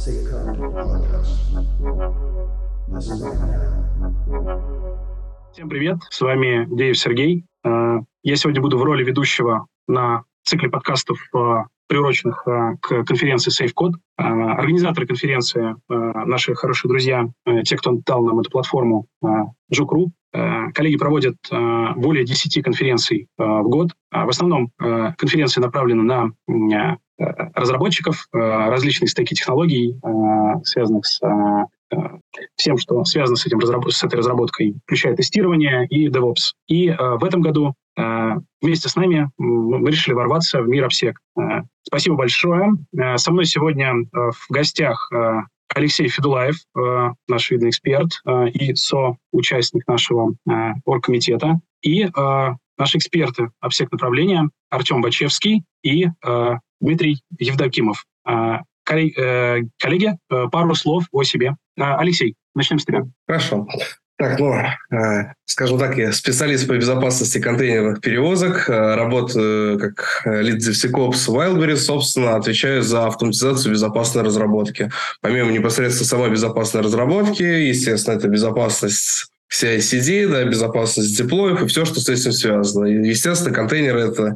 Всем привет, с вами Деев Сергей. Э, я сегодня буду в роли ведущего на цикле подкастов, э, приуроченных э, к конференции SafeCode. Организаторы конференции – наши хорошие друзья, те, кто дал нам эту платформу, Жукру. Коллеги проводят более 10 конференций в год. В основном конференции направлены на разработчиков, различные стеки технологий, связанных с всем, что связано с, этим, с этой разработкой, включая тестирование и DevOps. И э, в этом году э, вместе с нами мы решили ворваться в мир обсек. Э, спасибо большое. Э, со мной сегодня э, в гостях э, Алексей Федулаев, э, наш видный эксперт э, и со-участник нашего э, оргкомитета, и наши эксперты обсек направления Артем Бачевский и Дмитрий Евдокимов. Коллеги, пару слов о себе. Алексей, начнем с тебя. Хорошо. Так, ну, скажем так, я специалист по безопасности контейнерных перевозок, работаю как лид DevSecOps в Wildberries, собственно, отвечаю за автоматизацию безопасной разработки. Помимо непосредственно самой безопасной разработки, естественно, это безопасность CI-CD, да, безопасность деплоев и все, что с этим связано. И, естественно, контейнеры – это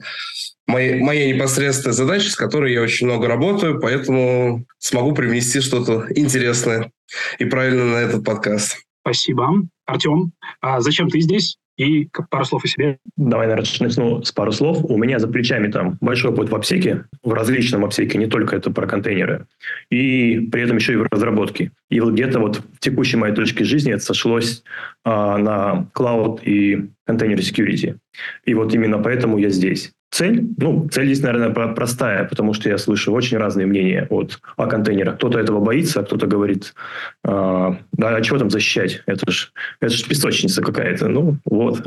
моя, моя непосредственная задача, с которой я очень много работаю, поэтому смогу привнести что-то интересное и правильно на этот подкаст. Спасибо. Артем, а зачем ты здесь? И пару слов о себе. Давай, наверное, начну с пару слов. У меня за плечами там большой опыт в обсеке, в различном обсеке, не только это про контейнеры, и при этом еще и в разработке. И вот где-то вот в текущей моей точке жизни это сошлось а, на cloud и контейнер security. И вот именно поэтому я здесь. Цель? Ну, цель здесь, наверное, простая, потому что я слышу очень разные мнения от, о контейнерах. Кто-то этого боится, а кто-то говорит, а, а чего там защищать? Это же это ж песочница какая-то. Ну, вот.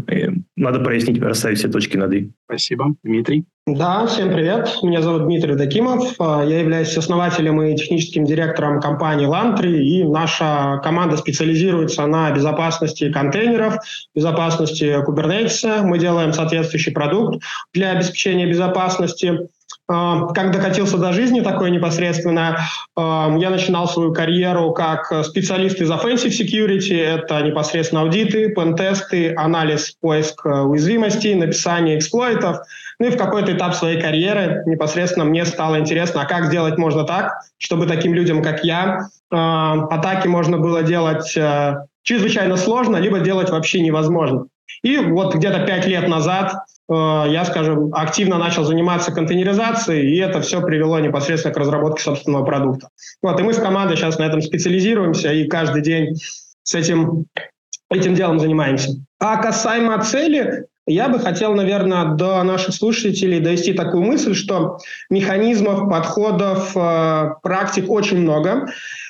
Надо прояснить, расставить все точки над «и». Спасибо. Дмитрий? Да, всем привет. Меня зовут Дмитрий Дакимов. А, я являюсь основателем и техническим директором компании Lantry, и наша команда специализируется на безопасности контейнеров, безопасности Kubernetes. Мы делаем соответствующий продукт для обеспечения безопасности. А, как докатился до жизни такой непосредственно, а, я начинал свою карьеру как специалист из offensive security, это непосредственно аудиты, пентесты, анализ, поиск уязвимостей, написание эксплойтов – ну и в какой-то этап своей карьеры непосредственно мне стало интересно, а как сделать можно так, чтобы таким людям, как я, э, атаки можно было делать э, чрезвычайно сложно, либо делать вообще невозможно. И вот где-то пять лет назад э, я, скажем, активно начал заниматься контейнеризацией, и это все привело непосредственно к разработке собственного продукта. Вот, и мы с командой сейчас на этом специализируемся, и каждый день с этим, этим делом занимаемся. А касаемо цели, я бы хотел, наверное, до наших слушателей довести такую мысль, что механизмов, подходов, э, практик очень много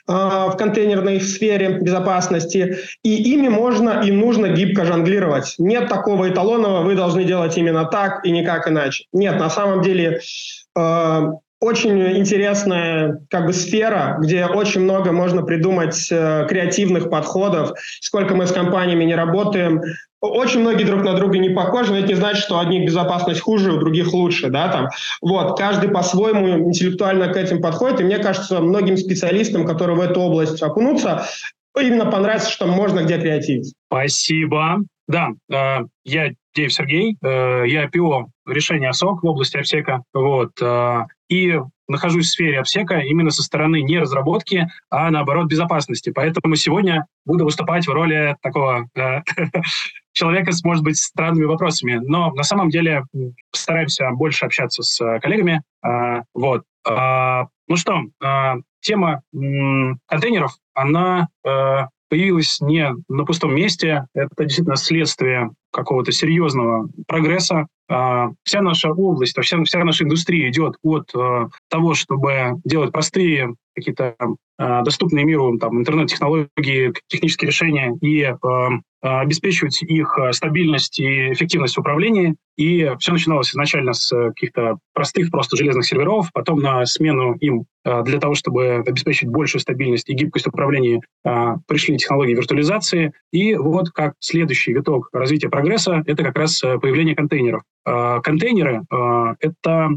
э, в контейнерной сфере безопасности, и ими можно и нужно гибко жонглировать. Нет такого эталонного, вы должны делать именно так и никак иначе. Нет, на самом деле э, очень интересная как бы сфера, где очень много можно придумать э, креативных подходов. Сколько мы с компаниями не работаем, очень многие друг на друга не похожи, но это не значит, что одних безопасность хуже, у других лучше, да, там. Вот, каждый по-своему интеллектуально к этим подходит, и мне кажется, многим специалистам, которые в эту область окунутся, именно понравится, что можно где креативить. Спасибо. Да, э, я Деев Сергей, э, я ПИО решения СОК в области обсека, вот, э, и нахожусь в сфере обсека именно со стороны не разработки, а наоборот безопасности. Поэтому сегодня буду выступать в роли такого э, человека с, может быть, странными вопросами. Но на самом деле стараемся больше общаться с э, коллегами. Вот. Э, ну что, тема контейнеров, она появилась не на пустом месте. Это действительно следствие какого-то серьезного прогресса. А, вся наша область, вся, вся наша индустрия идет от а, того, чтобы делать простые какие-то а, доступные миру там, интернет-технологии, технические решения и обеспечивать их стабильность и эффективность в управлении. И все начиналось изначально с каких-то простых просто железных серверов, потом на смену им для того, чтобы обеспечить большую стабильность и гибкость в управлении, пришли технологии виртуализации. И вот как следующий виток развития прогресса – это как раз появление контейнеров. Контейнеры – это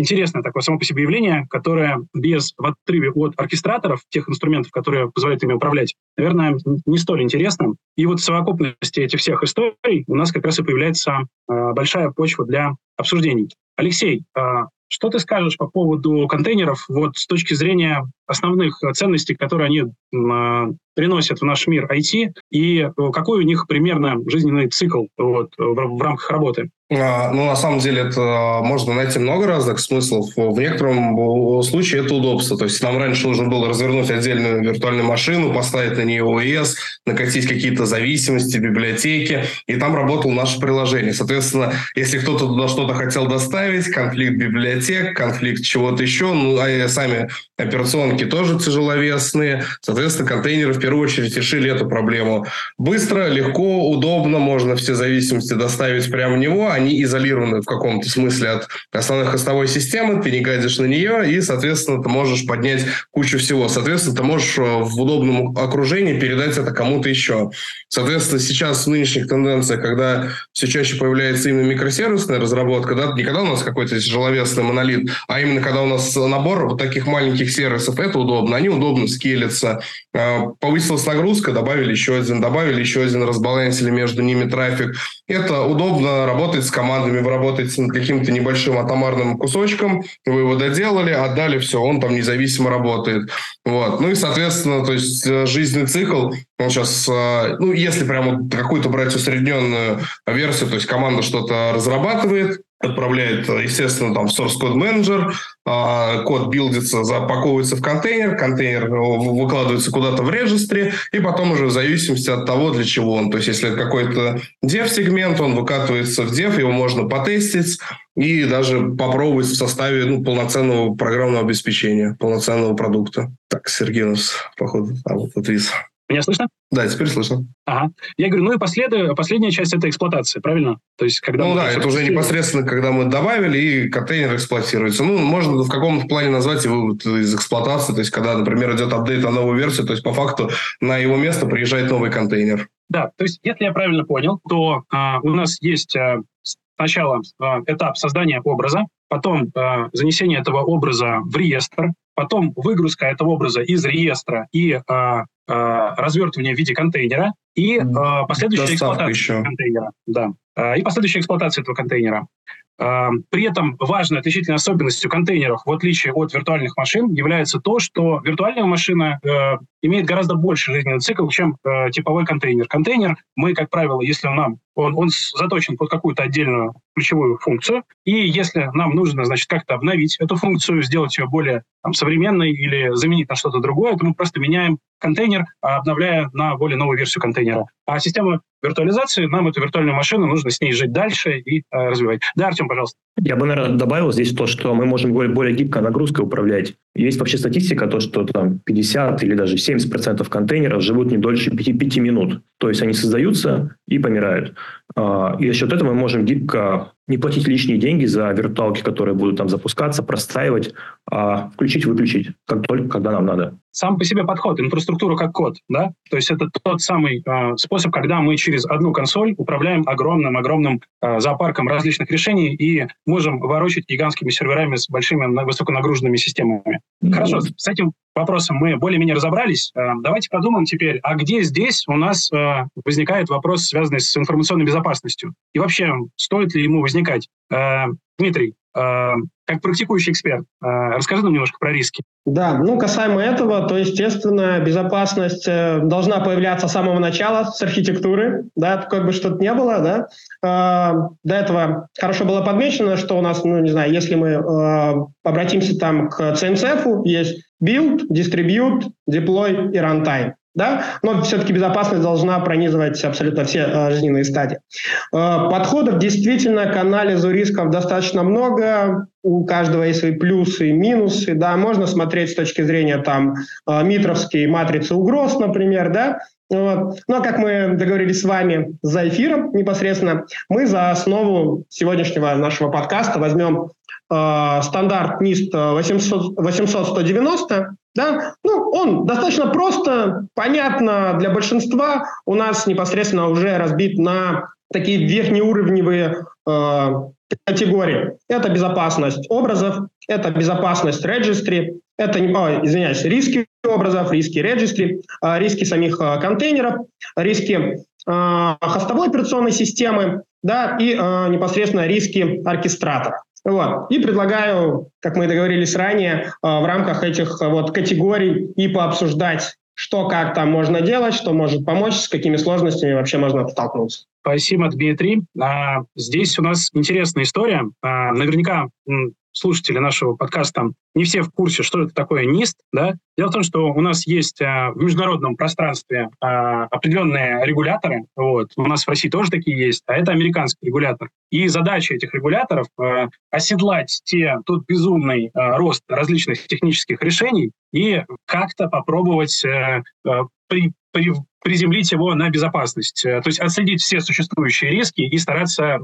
интересное такое само по себе явление, которое без в отрыве от оркестраторов, тех инструментов, которые позволяют ими управлять, наверное, не столь интересно. И вот в совокупности этих всех историй у нас как раз и появляется э, большая почва для обсуждений. Алексей, э, что ты скажешь по поводу контейнеров вот с точки зрения основных ценностей, которые они э, приносят в наш мир IT, и какой у них примерно жизненный цикл вот, в, в рамках работы? А, ну, на самом деле, это можно найти много разных смыслов. В некотором случае это удобство. То есть нам раньше нужно было развернуть отдельную виртуальную машину, поставить на нее ОС, накатить какие-то зависимости, библиотеки, и там работало наше приложение. Соответственно, если кто-то туда что-то хотел доставить, конфликт библиотек, конфликт чего-то еще, ну, а сами операционки тоже тяжеловесные. Соответственно, контейнеры в первую очередь решили эту проблему. Быстро, легко, удобно, можно все зависимости доставить прямо в него, они изолированы в каком-то смысле от основной хостовой системы, ты не гадишь на нее, и, соответственно, ты можешь поднять кучу всего. Соответственно, ты можешь э, в удобном окружении передать это кому-то еще. Соответственно, сейчас в нынешних тенденциях, когда все чаще появляется именно микросервисная разработка, да, не когда у нас какой-то тяжеловесный монолит, а именно когда у нас набор вот таких маленьких сервисов, это удобно, они удобно скелятся. Э, повысилась нагрузка, добавили еще один, добавили еще один, разбалансили между ними трафик. Это удобно работать с командами, вы работаете над каким-то небольшим атомарным кусочком, вы его доделали, отдали, все, он там независимо работает. Вот. Ну и, соответственно, то есть э, жизненный цикл, он сейчас, э, ну, если прямо какую-то брать усредненную версию, то есть команда что-то разрабатывает, отправляет, естественно, там в source code manager, а, код билдится, запаковывается в контейнер, контейнер выкладывается куда-то в регистре, и потом уже в зависимости от того, для чего он. То есть, если это какой-то dev-сегмент, он выкатывается в dev, его можно потестить и даже попробовать в составе ну, полноценного программного обеспечения, полноценного продукта. Так, Сергей у нас, походу, а вот отвис. Меня слышно? Да, теперь слышно. Ага. Я говорю, ну и послед... последняя часть – это эксплуатация, правильно? То есть, когда ну да, это уже непосредственно, когда мы добавили, и контейнер эксплуатируется. Ну, можно в каком-то плане назвать его из эксплуатации, то есть, когда, например, идет апдейт на новую версию, то есть, по факту, на его место приезжает новый контейнер. Да, то есть, если я правильно понял, то а, у нас есть а, сначала а, этап создания образа, потом а, занесение этого образа в реестр, потом выгрузка этого образа из реестра и а, а, развертывание в виде контейнера и а, последующая эксплуатация еще. контейнера. Да. А, и последующая эксплуатация этого контейнера. А, при этом важной отличительной особенностью контейнеров, в отличие от виртуальных машин, является то, что виртуальная машина э, имеет гораздо больше жизненный цикл, чем э, типовой контейнер. Контейнер, мы, как правило, если нам он, он заточен под какую-то отдельную ключевую функцию, и если нам нужно, значит, как-то обновить эту функцию, сделать ее более там, современной или заменить на что-то другое, то мы просто меняем контейнер, обновляя на более новую версию контейнера. А система виртуализации, нам эту виртуальную машину нужно с ней жить дальше и э, развивать. Да, Артем, пожалуйста. Я бы, наверное, добавил здесь то, что мы можем более, более гибко нагрузкой управлять. Есть вообще статистика, то, что там 50 или даже 70% контейнеров живут не дольше 5, 5 минут. То есть они создаются и помирают. А, и за счет этого мы можем гибко не платить лишние деньги за виртуалки, которые будут там запускаться, простраивать, а включить-выключить, как только, когда нам надо. Сам по себе подход, инфраструктура как код, да? То есть это тот самый э, способ, когда мы через одну консоль управляем огромным-огромным э, зоопарком различных решений и можем ворочать гигантскими серверами с большими высоконагруженными системами. Mm-hmm. Хорошо, с этим вопросом мы более-менее разобрались. Э, давайте подумаем теперь, а где здесь у нас э, возникает вопрос, связанный с информационной безопасностью? И вообще, стоит ли ему возникать? Э, Дмитрий, как практикующий эксперт, расскажи нам немножко про риски. Да, ну касаемо этого, то, естественно, безопасность должна появляться с самого начала, с архитектуры, да, как бы что-то не было, да. До этого хорошо было подмечено, что у нас, ну, не знаю, если мы обратимся там к CNCF, есть build, distribute, deploy и runtime. Да? Но все-таки безопасность должна пронизывать абсолютно все э, жизненные стадии. Э, подходов действительно к анализу рисков достаточно много. У каждого есть свои плюсы и минусы. Да? Можно смотреть с точки зрения там, э, митровской матрицы угроз, например. Да? Вот. Ну а как мы договорились с вами за эфиром непосредственно, мы за основу сегодняшнего нашего подкаста возьмем э, стандарт NIST 800, 800-190, да, ну, он достаточно просто, понятно для большинства, у нас непосредственно уже разбит на такие верхнеуровневые э, категории. Это безопасность образов, это безопасность registry, это, о, извиняюсь, риски образов, риски registry, а, риски самих а, контейнеров, риски а, хостовой операционной системы, да, и непосредственно риски оркестратора. Вот. И предлагаю, как мы договорились ранее, в рамках этих вот категорий и пообсуждать что как там можно делать, что может помочь, с какими сложностями вообще можно столкнуться. Спасибо, Дмитрий. А, здесь у нас интересная история. А, наверняка слушатели нашего подкаста не все в курсе, что это такое НИСТ. Да? Дело в том, что у нас есть а, в международном пространстве а, определенные регуляторы. Вот. У нас в России тоже такие есть, а это американский регулятор. И задача этих регуляторов а, оседлать те, тот безумный а, рост различных технических решений и как-то попробовать а, при, при, приземлить его на безопасность. То есть отследить все существующие риски и стараться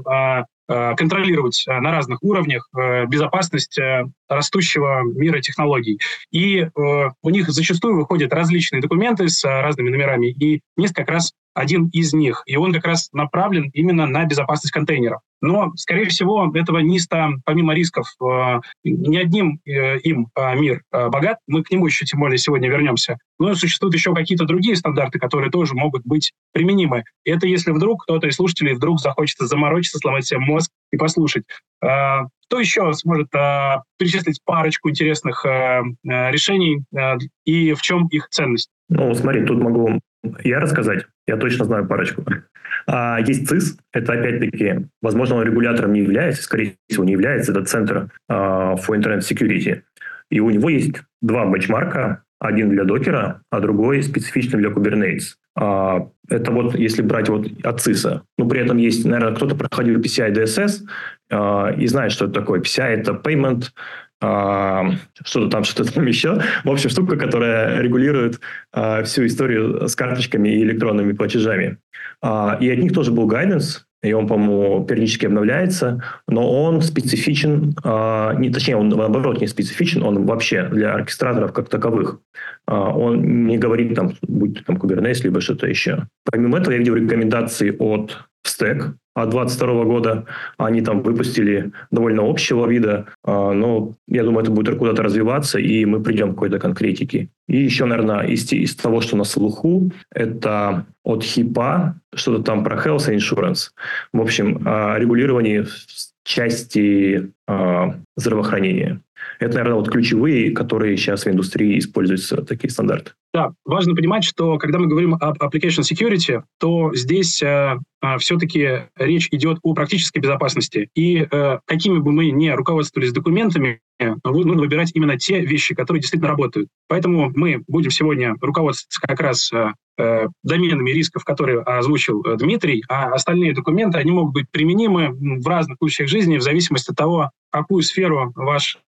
Э, контролировать э, на разных уровнях э, безопасность растущего мира технологий. И у них зачастую выходят различные документы с разными номерами, и НИСТ как раз один из них. И он как раз направлен именно на безопасность контейнеров. Но, скорее всего, этого НИСТа, помимо рисков, не одним им мир богат. Мы к нему еще тем более сегодня вернемся. Но существуют еще какие-то другие стандарты, которые тоже могут быть применимы. И это если вдруг кто-то из слушателей вдруг захочет заморочиться, сломать себе мозг, и послушать. А, кто еще сможет а, перечислить парочку интересных а, решений и в чем их ценность? Ну, смотри, тут могу я рассказать. Я точно знаю парочку. Есть ЦИС, это опять-таки, возможно, он регулятором не является, скорее всего, не является, это Центр for Internet Security. И у него есть два бенчмарка, один для докера, а другой специфичный для Kubernetes. А, это вот если брать вот от ЦИСа. Ну, при этом есть, наверное, кто-то проходил PCI DSS а, и знает, что это такое. PCI – это payment, а, что-то там, что-то там еще. В общем, штука, которая регулирует всю историю с карточками и электронными платежами. и от них тоже был гайденс, и он, по-моему, периодически обновляется, но он специфичен, э, не, точнее, он наоборот не специфичен, он вообще для оркестраторов как таковых. Он не говорит там, будь там Kubernetes, либо что-то еще. Помимо этого, я видел рекомендации от Stack, от 2022 года. Они там выпустили довольно общего вида, а, но я думаю, это будет куда-то развиваться, и мы придем к какой-то конкретике. И еще, наверное, из, из того, что на слуху, это от ХИПа, что-то там про health insurance. В общем, регулирование части здравоохранения. Это, наверное, вот ключевые, которые сейчас в индустрии используются, такие стандарты. Да, важно понимать, что когда мы говорим об application security, то здесь э, э, все-таки речь идет о практической безопасности. И э, какими бы мы ни руководствовались документами, нужно выбирать именно те вещи, которые действительно работают. Поэтому мы будем сегодня руководствоваться как раз э, э доменами рисков, которые озвучил э, Дмитрий, а остальные документы, они могут быть применимы в разных случаях жизни в зависимости от того, какую сферу ваш э,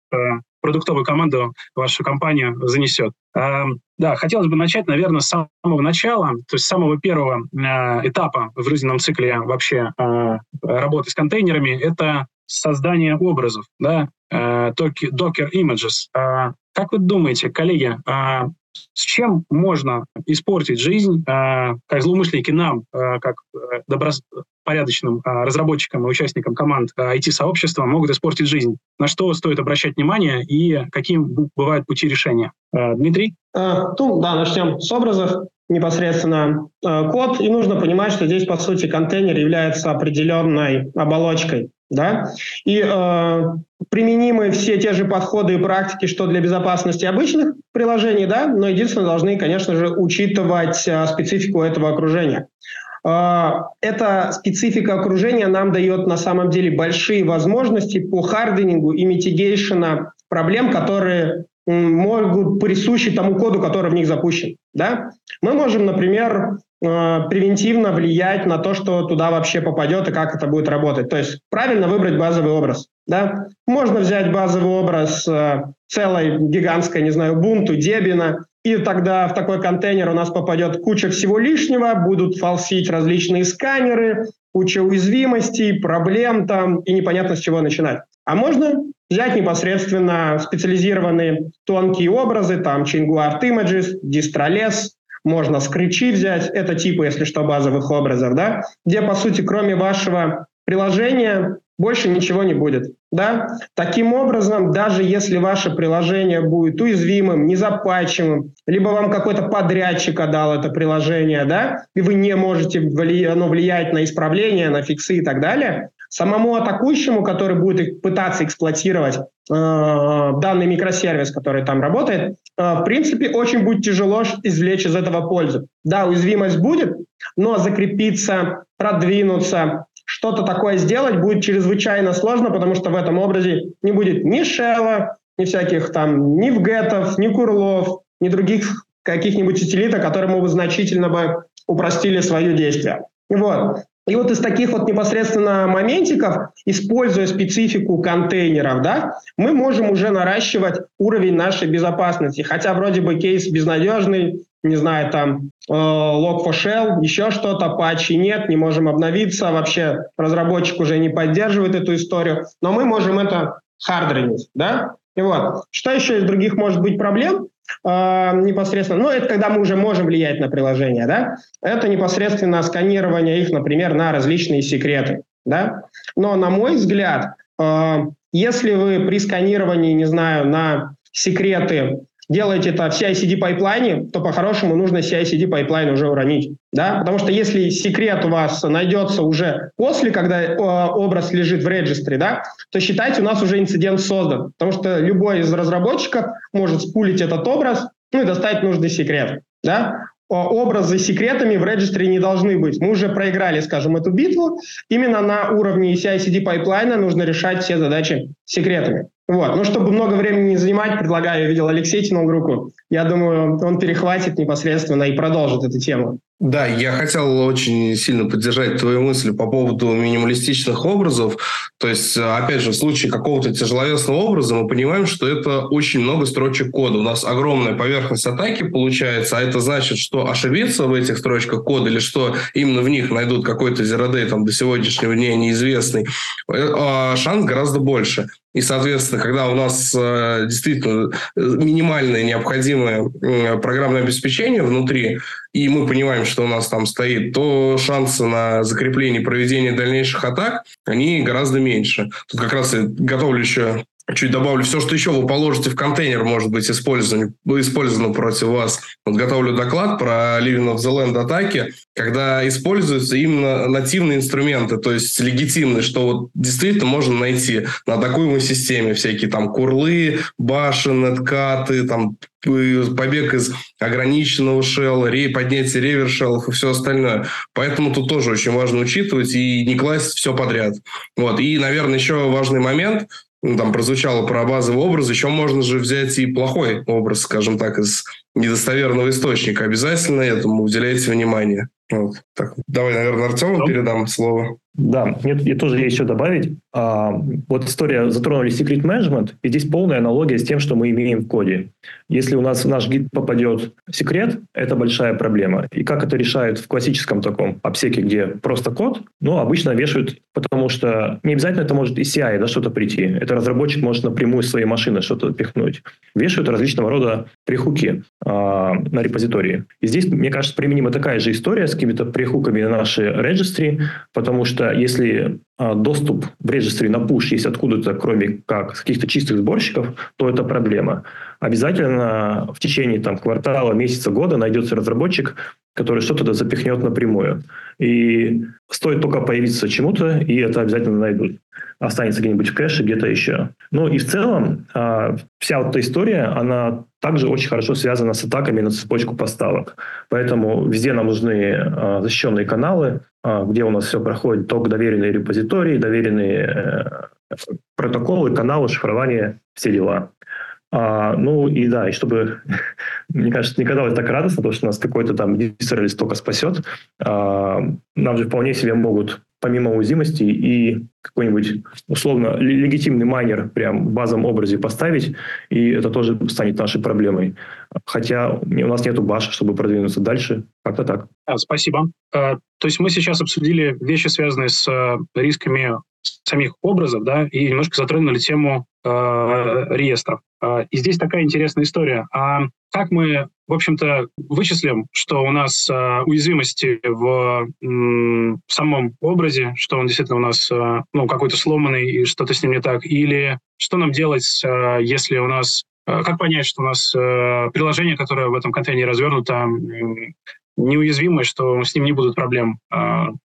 продуктовую команду вашу компанию занесет. Э, да, хотелось бы начать, наверное, с самого начала, то есть с самого первого э, этапа в жизненном цикле вообще э, работы с контейнерами. Это создание образов, да, э, Docker Images. Э, как вы думаете, коллеги, э, с чем можно испортить жизнь, э, как злоумышленники нам, э, как э, добропорядочным разработчикам и участникам команд IT-сообщества могут испортить жизнь? На что стоит обращать внимание и какие бывают пути решения? Дмитрий? Ну, да, начнем с образов непосредственно код, и нужно понимать, что здесь, по сути, контейнер является определенной оболочкой да, и э, применимы все те же подходы и практики, что для безопасности обычных приложений, да, но единственное, должны, конечно же, учитывать э, специфику этого окружения. Э, эта специфика окружения нам дает на самом деле большие возможности по харденингу и митигейшена проблем, которые могут присущи тому коду, который в них запущен. Да? Мы можем, например, превентивно влиять на то, что туда вообще попадет и как это будет работать. То есть правильно выбрать базовый образ. Да? Можно взять базовый образ э, целой гигантской, не знаю, бунту, дебина, и тогда в такой контейнер у нас попадет куча всего лишнего, будут фалсить различные сканеры, куча уязвимостей, проблем там, и непонятно с чего начинать. А можно взять непосредственно специализированные тонкие образы, там ChainGuard Images, Distroless, можно скричи взять, это типа, если что, базовых образов, да, где, по сути, кроме вашего приложения, больше ничего не будет. Да? Таким образом, даже если ваше приложение будет уязвимым, незапачиваемым, либо вам какой-то подрядчик отдал это приложение, да, и вы не можете вли... оно влиять на исправление, на фиксы и так далее, самому атакующему, который будет пытаться эксплуатировать э, данный микросервис, который там работает, э, в принципе, очень будет тяжело извлечь из этого пользу. Да, уязвимость будет, но закрепиться, продвинуться, что-то такое сделать будет чрезвычайно сложно, потому что в этом образе не будет ни шелла, ни всяких там, ни вгетов, ни курлов, ни других каких-нибудь утилитов, которым бы значительно бы упростили свое действие. Вот. И вот из таких вот непосредственно моментиков, используя специфику контейнеров, да, мы можем уже наращивать уровень нашей безопасности. Хотя вроде бы кейс безнадежный, не знаю, там э, Log4Shell, еще что-то, патчи нет, не можем обновиться, вообще разработчик уже не поддерживает эту историю, но мы можем это харденить, да? И вот, что еще из других может быть проблем? Э, непосредственно, ну, это когда мы уже можем влиять на приложение, да, это непосредственно сканирование их, например, на различные секреты, да. Но, на мой взгляд, э, если вы при сканировании, не знаю, на секреты делаете это в CI-CD пайплайне, то по-хорошему нужно CI-CD пайплайн уже уронить. Да? Потому что если секрет у вас найдется уже после, когда э, образ лежит в регистре, да, то считайте, у нас уже инцидент создан. Потому что любой из разработчиков может с pull ить этот образ ну, и достать нужный секрет. Да? образы с секретами в регистре не должны быть. Мы уже проиграли, скажем, эту битву. Именно на уровне CI/CD пайплайна нужно решать все задачи секретами. Вот. Ну, чтобы много времени не занимать, предлагаю, я видел, Алексей тянул руку. Я думаю, он перехватит непосредственно и продолжит эту тему. Да, я хотел очень сильно поддержать твою мысль по поводу минималистичных образов. То есть, опять же, в случае какого-то тяжеловесного образа мы понимаем, что это очень много строчек кода. У нас огромная поверхность атаки получается, а это значит, что ошибиться в этих строчках кода или что именно в них найдут какой-то зеродей там до сегодняшнего дня неизвестный, э, а шанс гораздо больше. И, соответственно, когда у нас э, действительно э, минимальное необходимое э, программное обеспечение внутри, и мы понимаем, что у нас там стоит, то шансы на закрепление проведения дальнейших атак, они гораздо меньше. Тут как раз я готовлю еще чуть добавлю, все, что еще вы положите в контейнер, может быть использовано, использовано против вас. Вот готовлю доклад про Living of the Land атаки, когда используются именно нативные инструменты, то есть легитимные, что вот действительно можно найти на атакуемой системе всякие там курлы, башен, откаты, там побег из ограниченного шелла, поднятие ревершеллов и все остальное. Поэтому тут тоже очень важно учитывать и не класть все подряд. Вот. И, наверное, еще важный момент – ну, там прозвучало про базовый образ, еще можно же взять и плохой образ, скажем так, из недостоверного источника. Обязательно этому уделяйте внимание. Вот. Так, давай, наверное, Артему передам слово. Да, мне, мне тоже есть еще добавить. А, вот история затронули secret management, и здесь полная аналогия с тем, что мы имеем в коде. Если у нас в наш гид попадет секрет, это большая проблема. И как это решают в классическом таком обсеке, где просто код, ну, обычно вешают, потому что не обязательно это может из CI да, что-то прийти. Это разработчик может напрямую из своей машины что-то пихнуть. Вешают различного рода прихуки а, на репозитории. И здесь, мне кажется, применима такая же история с какими-то прихуками на наши регистри, потому что если а, доступ в регистре на push есть откуда-то, кроме как каких-то чистых сборщиков, то это проблема. Обязательно в течение там, квартала, месяца, года найдется разработчик, который что-то запихнет напрямую. И стоит только появиться чему-то, и это обязательно найдут. Останется где-нибудь в кэше, где-то еще. Ну и в целом а, вся вот эта история, она также очень хорошо связана с атаками на цепочку поставок. Поэтому везде нам нужны а, защищенные каналы, где у нас все проходит, только доверенные репозитории, доверенные э, протоколы, каналы, шифрование, все дела. А, ну и да, и чтобы, мне кажется, не казалось так радостно, потому что нас какой-то там сервис только спасет, а, нам же вполне себе могут помимо уязвимости и какой-нибудь условно легитимный майнер прям в базовом образе поставить, и это тоже станет нашей проблемой. Хотя у нас нету баши, чтобы продвинуться дальше. Как-то так. Спасибо. Э, то есть мы сейчас обсудили вещи, связанные с э, рисками самих образов, да, и немножко затронули тему э, реестров. Э, и здесь такая интересная история. А как мы в общем-то, вычислим, что у нас э, уязвимости в, в самом образе, что он действительно у нас э, ну, какой-то сломанный и что-то с ним не так, или что нам делать, э, если у нас как понять, что у нас э, приложение, которое в этом контейнере развернуто, неуязвимое, что с ним не будут проблем?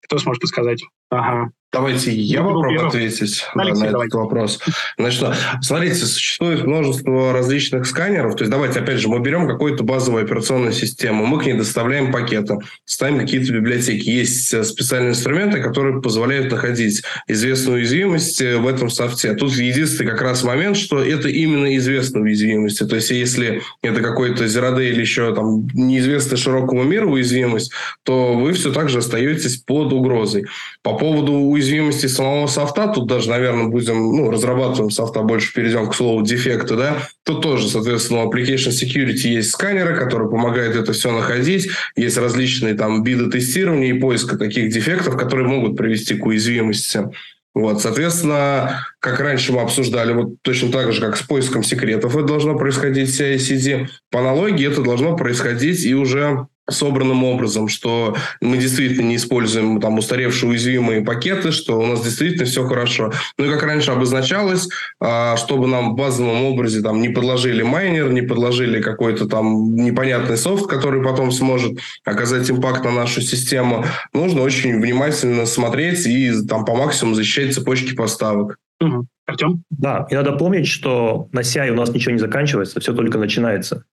Кто сможет подсказать? Ага. Давайте я попробую ответить Алексей, на давайте. этот вопрос. Значит, смотрите, существует множество различных сканеров. То есть давайте, опять же, мы берем какую-то базовую операционную систему, мы к ней доставляем пакеты, ставим какие-то библиотеки. Есть э, специальные инструменты, которые позволяют находить известную уязвимость э, в этом софте. Тут единственный как раз момент, что это именно известная уязвимость. То есть если это какой-то Day или еще там неизвестная широкому миру уязвимость, то вы все так же остаетесь под угрозой. По поводу уязвимости самого софта, тут даже, наверное, будем, ну, разрабатываем софта, больше перейдем к слову дефекты, да, тут тоже, соответственно, у Application Security есть сканеры, которые помогают это все находить, есть различные там виды тестирования и поиска таких дефектов, которые могут привести к уязвимости. Вот, соответственно, как раньше мы обсуждали, вот точно так же, как с поиском секретов это должно происходить в CI-CD, по аналогии это должно происходить и уже собранным образом, что мы действительно не используем там устаревшие уязвимые пакеты, что у нас действительно все хорошо. Ну и как раньше обозначалось, а, чтобы нам в базовом образе там не подложили майнер, не подложили какой-то там непонятный софт, который потом сможет оказать импакт на нашу систему, нужно очень внимательно смотреть и там по максимуму защищать цепочки поставок. Угу. Артем? Да, и надо помнить, что на CI у нас ничего не заканчивается, все только начинается.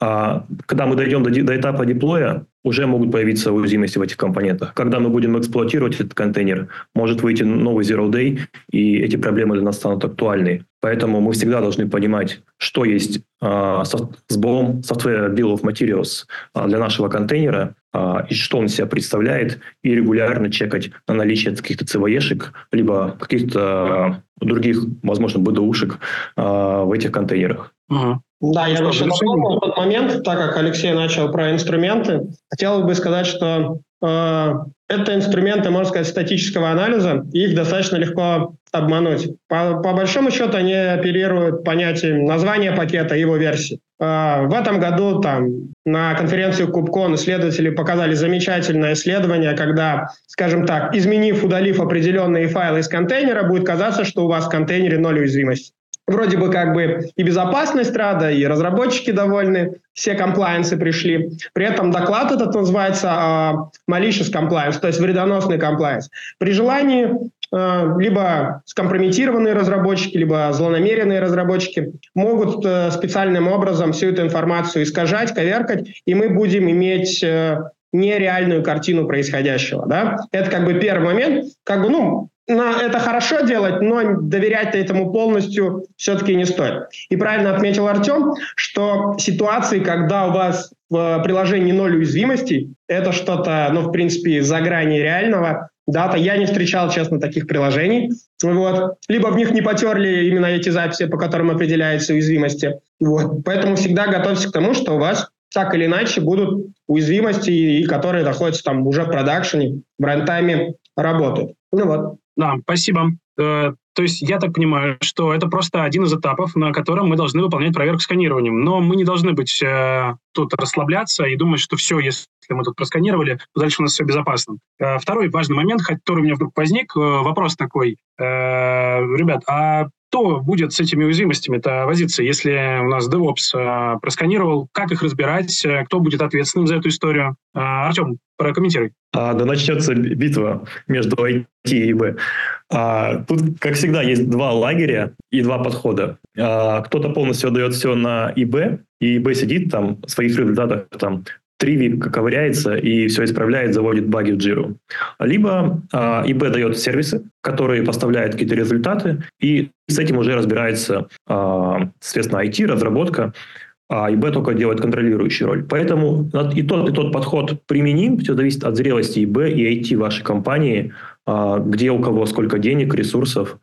А когда мы дойдем до, до этапа деплоя, уже могут появиться уязвимости в этих компонентах. Когда мы будем эксплуатировать этот контейнер, может выйти новый Zero Day, и эти проблемы для нас станут актуальны. Поэтому мы всегда должны понимать, что есть а, софт, с BOM, Software Bill of Materials а, для нашего контейнера, и что он из себя представляет, и регулярно чекать на наличие каких-то CVE-шек, либо каких-то а, других, возможно, БДУшек а, в этих контейнерах. Угу. Да, я бы еще дополнил тот момент, так как Алексей начал про инструменты. Хотел бы сказать, что это инструменты, можно сказать, статического анализа, их достаточно легко обмануть. По, по большому счету они оперируют понятием названия пакета и его версии. Э, в этом году там на конференции Кубкон исследователи показали замечательное исследование, когда, скажем так, изменив, удалив определенные файлы из контейнера, будет казаться, что у вас в контейнере ноль уязвимости вроде бы как бы и безопасность рада, и разработчики довольны, все комплайенсы пришли. При этом доклад этот называется uh, malicious compliance, то есть вредоносный комплайенс. При желании uh, либо скомпрометированные разработчики, либо злонамеренные разработчики могут uh, специальным образом всю эту информацию искажать, коверкать, и мы будем иметь uh, нереальную картину происходящего. Да? Это как бы первый момент. Как бы, ну, это хорошо делать, но доверять этому полностью все-таки не стоит. И правильно отметил Артем, что ситуации, когда у вас в приложении ноль уязвимостей, это что-то, ну, в принципе, за грани реального. Дата, я не встречал, честно, таких приложений. Вот. Либо в них не потерли именно эти записи, по которым определяются уязвимости. Вот. Поэтому всегда готовьтесь к тому, что у вас так или иначе будут уязвимости, и которые находятся там уже в продакшене, в рантайме работают. Ну вот. Да, спасибо. Э, то есть я так понимаю, что это просто один из этапов, на котором мы должны выполнять проверку сканированием. Но мы не должны быть э, тут расслабляться и думать, что все, если мы тут просканировали, то дальше у нас все безопасно. Э, второй важный момент, который у меня вдруг возник, э, вопрос такой. Э, ребят, а кто будет с этими уязвимостями-то возиться, если у нас DevOps э, просканировал, как их разбирать, э, кто будет ответственным за эту историю? Э, Артем, прокомментируй. А, да начнется битва между IT и B. А, тут, как всегда, есть два лагеря и два подхода. А, кто-то полностью отдает все на ИБ, и ИБ сидит там в своих результатах там Триви ковыряется и все исправляет, заводит баги в джиру. Либо а, ИБ дает сервисы, которые поставляют какие-то результаты, и с этим уже разбирается, а, соответственно, IT, разработка, а ИБ только делает контролирующую роль. Поэтому и тот, и тот подход применим, все зависит от зрелости ИБ и IT вашей компании, где у кого сколько денег, ресурсов.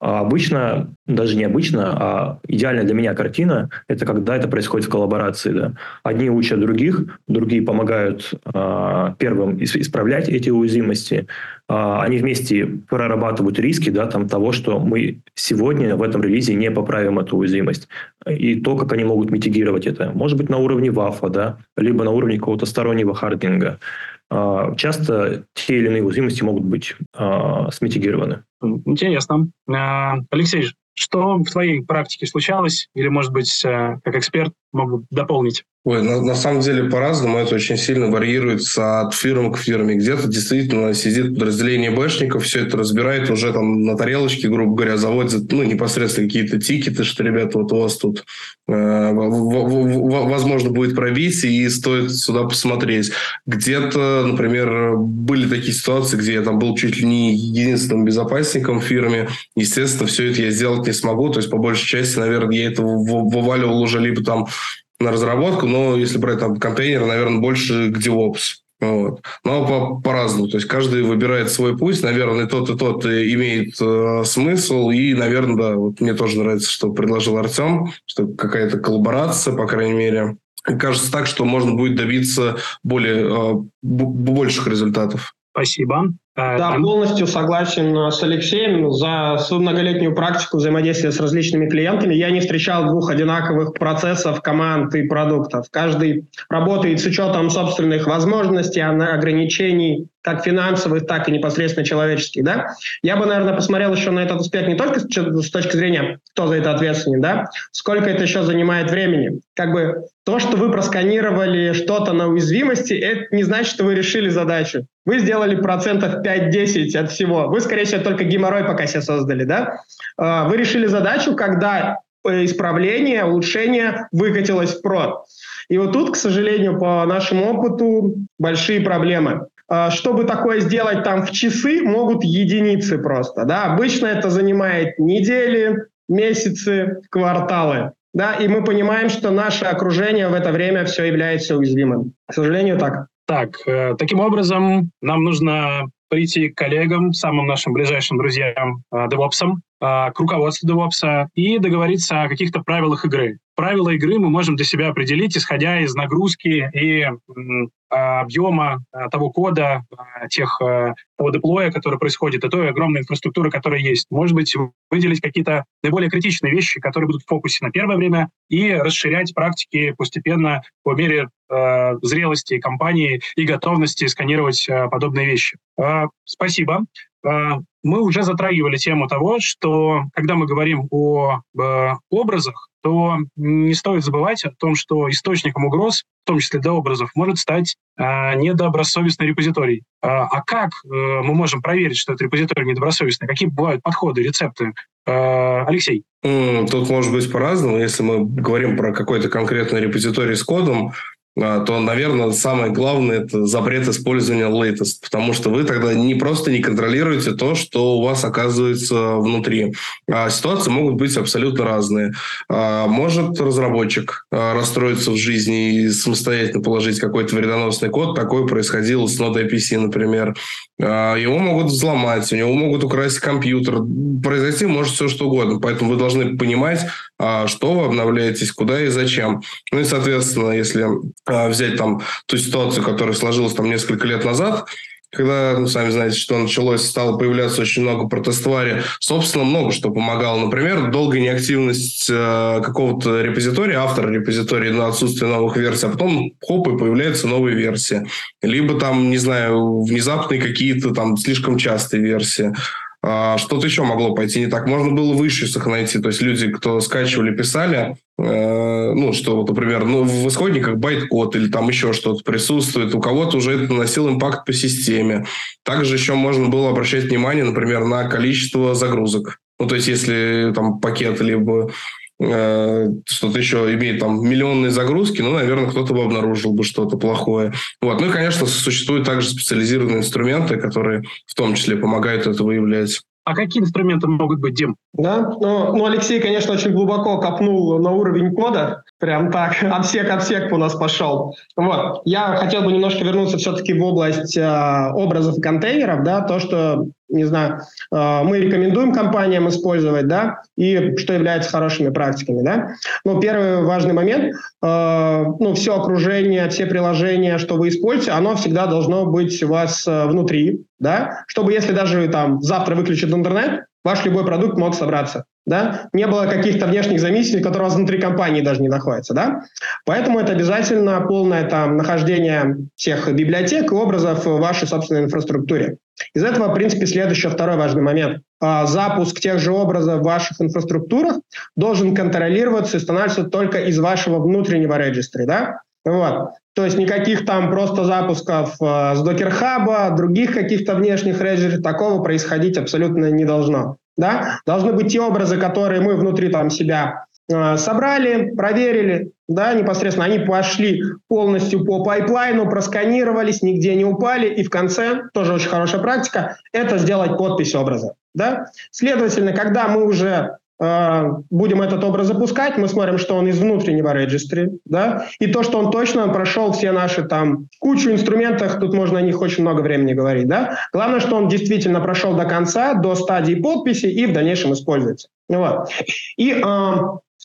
А обычно, даже не обычно, а идеальная для меня картина – это когда это происходит в коллаборации. Да. Одни учат других, другие помогают а, первым исправлять эти уязвимости. А, они вместе прорабатывают риски да, там, того, что мы сегодня в этом релизе не поправим эту уязвимость. И то, как они могут митигировать это. Может быть, на уровне вафа, да, либо на уровне какого-то стороннего хардинга. А, часто те или иные уязвимости могут быть а, смитигированы. Интересно. А, Алексей, что в твоей практике случалось? Или, может быть, как эксперт могу дополнить? Ой, на, на самом деле по-разному. Это очень сильно варьируется от фирмы к фирме. Где-то действительно сидит подразделение бэшников, все это разбирает, уже там на тарелочке, грубо говоря, заводят ну, непосредственно какие-то тикеты, что, ребята, вот у вас тут э, возможно будет пробить, и стоит сюда посмотреть. Где-то, например, были такие ситуации, где я там был чуть ли не единственным безопасником в фирме. Естественно, все это я сделать не смогу. То есть, по большей части, наверное, я это вываливал уже либо там на разработку, но если брать там контейнер, наверное, больше к DevOps. Вот. Но по- по-разному. То есть каждый выбирает свой путь. Наверное, тот и тот имеет э, смысл. И, наверное, да, вот мне тоже нравится, что предложил Артем, что какая-то коллаборация, по крайней мере. Кажется так, что можно будет добиться более, э, больших результатов. Спасибо. Да, полностью согласен э, с Алексеем. За свою многолетнюю практику взаимодействия с различными клиентами я не встречал двух одинаковых процессов, команд и продуктов. Каждый работает с учетом собственных возможностей, ограничений, как финансовых, так и непосредственно человеческих. Да? Я бы, наверное, посмотрел еще на этот аспект не только с точки зрения, кто за это ответственен, да? сколько это еще занимает времени. Как бы то, что вы просканировали что-то на уязвимости, это не значит, что вы решили задачу. Вы сделали процентов 5-10 от всего. Вы, скорее всего, только геморрой пока себе создали, да? А, вы решили задачу, когда э, исправление, улучшение выкатилось в прод. И вот тут, к сожалению, по нашему опыту большие проблемы. А, чтобы такое сделать там в часы, могут единицы просто. Да? Обычно это занимает недели, месяцы, кварталы. Да? И мы понимаем, что наше окружение в это время все является уязвимым. К сожалению, так. Так, э, таким образом, нам нужно прийти к коллегам, самым нашим ближайшим друзьям, э, девопсам, э, к руководству девопса и договориться о каких-то правилах игры. Правила игры мы можем для себя определить, исходя из нагрузки и объема того кода, тех, того деплоя, который происходит, и той огромной инфраструктуры, которая есть. Может быть, выделить какие-то наиболее критичные вещи, которые будут в фокусе на первое время, и расширять практики постепенно по мере э, зрелости компании и готовности сканировать э, подобные вещи. Э, спасибо. Э, мы уже затрагивали тему того, что когда мы говорим о э, образах, то не стоит забывать о том, что источником угроз, в том числе для образов, может стать э, недобросовестный репозиторий. Э, а как э, мы можем проверить, что этот репозиторий недобросовестный? Какие бывают подходы, рецепты? Э, Алексей. Тут может быть по-разному. Если мы говорим про какой-то конкретный репозиторий с кодом, то, наверное, самое главное – это запрет использования latest, потому что вы тогда не просто не контролируете то, что у вас оказывается внутри. А ситуации могут быть абсолютно разные. А, может разработчик а, расстроиться в жизни и самостоятельно положить какой-то вредоносный код. Такое происходило с Node IPC, например. Его могут взломать, у него могут украсть компьютер. Произойти может все что угодно. Поэтому вы должны понимать, что вы обновляетесь, куда и зачем. Ну и, соответственно, если а, взять там ту ситуацию, которая сложилась там несколько лет назад, когда, ну, сами знаете, что началось, стало появляться очень много протестовари, собственно, много что помогало. Например, долгая неактивность э, какого-то репозитория, автора репозитория на отсутствие новых версий, а потом, хоп, и появляются новые версии. Либо там, не знаю, внезапные какие-то там слишком частые версии. А, что-то еще могло пойти не так. Можно было выше найти. То есть люди, кто скачивали, писали, ну, что, вот, например, ну, в исходниках байт-код или там еще что-то присутствует. У кого-то уже это наносил импакт по системе. Также еще можно было обращать внимание, например, на количество загрузок. Ну, то есть, если там пакет либо Э, что-то еще имеет там миллионные загрузки, ну, наверное, кто-то бы обнаружил бы что-то плохое. Вот. Ну и, конечно, существуют также специализированные инструменты, которые в том числе помогают это выявлять. А какие инструменты могут быть, Дим? Да, ну, ну Алексей, конечно, очень глубоко копнул на уровень кода, прям так, отсек отсек у нас пошел. Вот, я хотел бы немножко вернуться все-таки в область э, образов контейнеров, да, то, что не знаю, э, мы рекомендуем компаниям использовать, да, и что является хорошими практиками, да. Ну, первый важный момент, э, ну, все окружение, все приложения, что вы используете, оно всегда должно быть у вас внутри, да, чтобы если даже там завтра выключат интернет, ваш любой продукт мог собраться да, не было каких-то внешних заместителей, которые у вас внутри компании даже не находятся, да, поэтому это обязательно полное там нахождение всех библиотек и образов в вашей собственной инфраструктуре. Из этого, в принципе, следующий второй важный момент. А, запуск тех же образов в ваших инфраструктурах должен контролироваться и становиться только из вашего внутреннего регистра, да, вот. То есть никаких там просто запусков э, с Hub, других каких-то внешних регистров, такого происходить абсолютно не должно да, должны быть те образы, которые мы внутри там себя собрали, проверили, да, непосредственно они пошли полностью по пайплайну, просканировались, нигде не упали, и в конце, тоже очень хорошая практика, это сделать подпись образа, да. Следовательно, когда мы уже э, будем этот образ запускать, мы смотрим, что он из внутреннего регистри, да, и то, что он точно прошел все наши там кучу инструментов, тут можно о них очень много времени говорить, да. Главное, что он действительно прошел до конца, до стадии подписи и в дальнейшем используется. Вот. И э,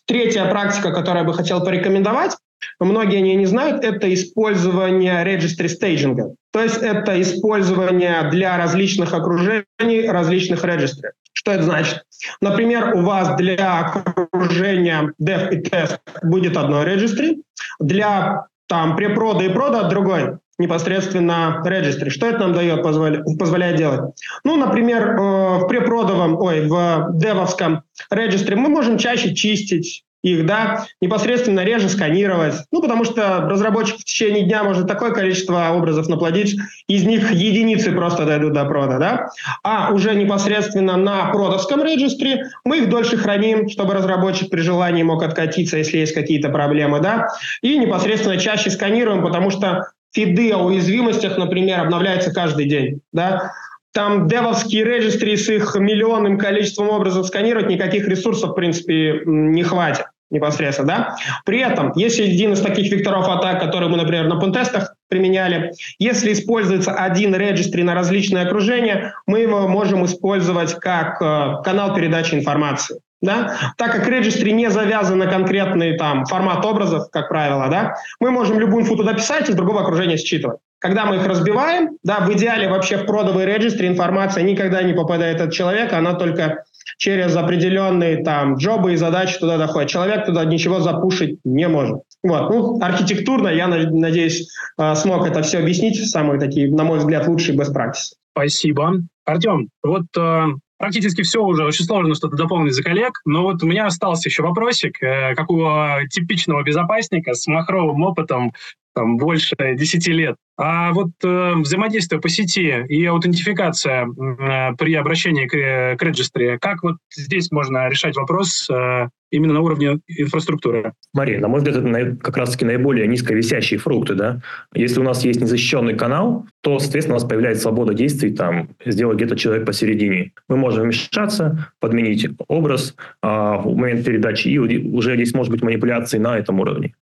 третья практика, которую я бы хотел порекомендовать, многие они не знают, это использование registry стейджинга. То есть это использование для различных окружений различных registry. Что это значит? Например, у вас для окружения dev и test будет одно registry, для там препрода и прода другой непосредственно registry. Что это нам дает, позволя, позволяет делать? Ну, например, э, в препродовом, ой, в девовском registry мы можем чаще чистить их, да, непосредственно реже сканировать, ну, потому что разработчик в течение дня может такое количество образов наплодить, из них единицы просто дойдут до прода, да, а уже непосредственно на продовском регистре мы их дольше храним, чтобы разработчик при желании мог откатиться, если есть какие-то проблемы, да, и непосредственно чаще сканируем, потому что фиды о уязвимостях, например, обновляются каждый день, да, там девовские регистры с их миллионным количеством образов сканировать никаких ресурсов, в принципе, не хватит непосредственно, да. При этом, если один из таких векторов атак, который мы, например, на пентестах применяли, если используется один регистри на различные окружения, мы его можем использовать как э, канал передачи информации. Да? Так как регистри не завязан на конкретный там, формат образов, как правило, да, мы можем любую инфу туда писать и из другого окружения считывать. Когда мы их разбиваем, да, в идеале вообще в продовый регистре информация никогда не попадает от человека, она только через определенные там джобы и задачи туда доходит. Человек туда ничего запушить не может. Вот. Ну, архитектурно, я надеюсь, э, смог это все объяснить. Самые такие, на мой взгляд, лучшие best practices. Спасибо. Артем, вот э, практически все уже, очень сложно что-то дополнить за коллег, но вот у меня остался еще вопросик, э, как у типичного безопасника с махровым опытом там, больше 10 лет. А вот э, взаимодействие по сети и аутентификация э, при обращении к, э, к регистре, как вот здесь можно решать вопрос э, именно на уровне инфраструктуры? Мария, на мой взгляд, это как раз-таки наиболее низковисящие фрукты. Да? Если у нас есть незащищенный канал, то, соответственно, у нас появляется свобода действий, там, сделать где-то человек посередине. Мы можем вмешаться, подменить образ э, в момент передачи, и уже здесь может быть манипуляции на этом уровне.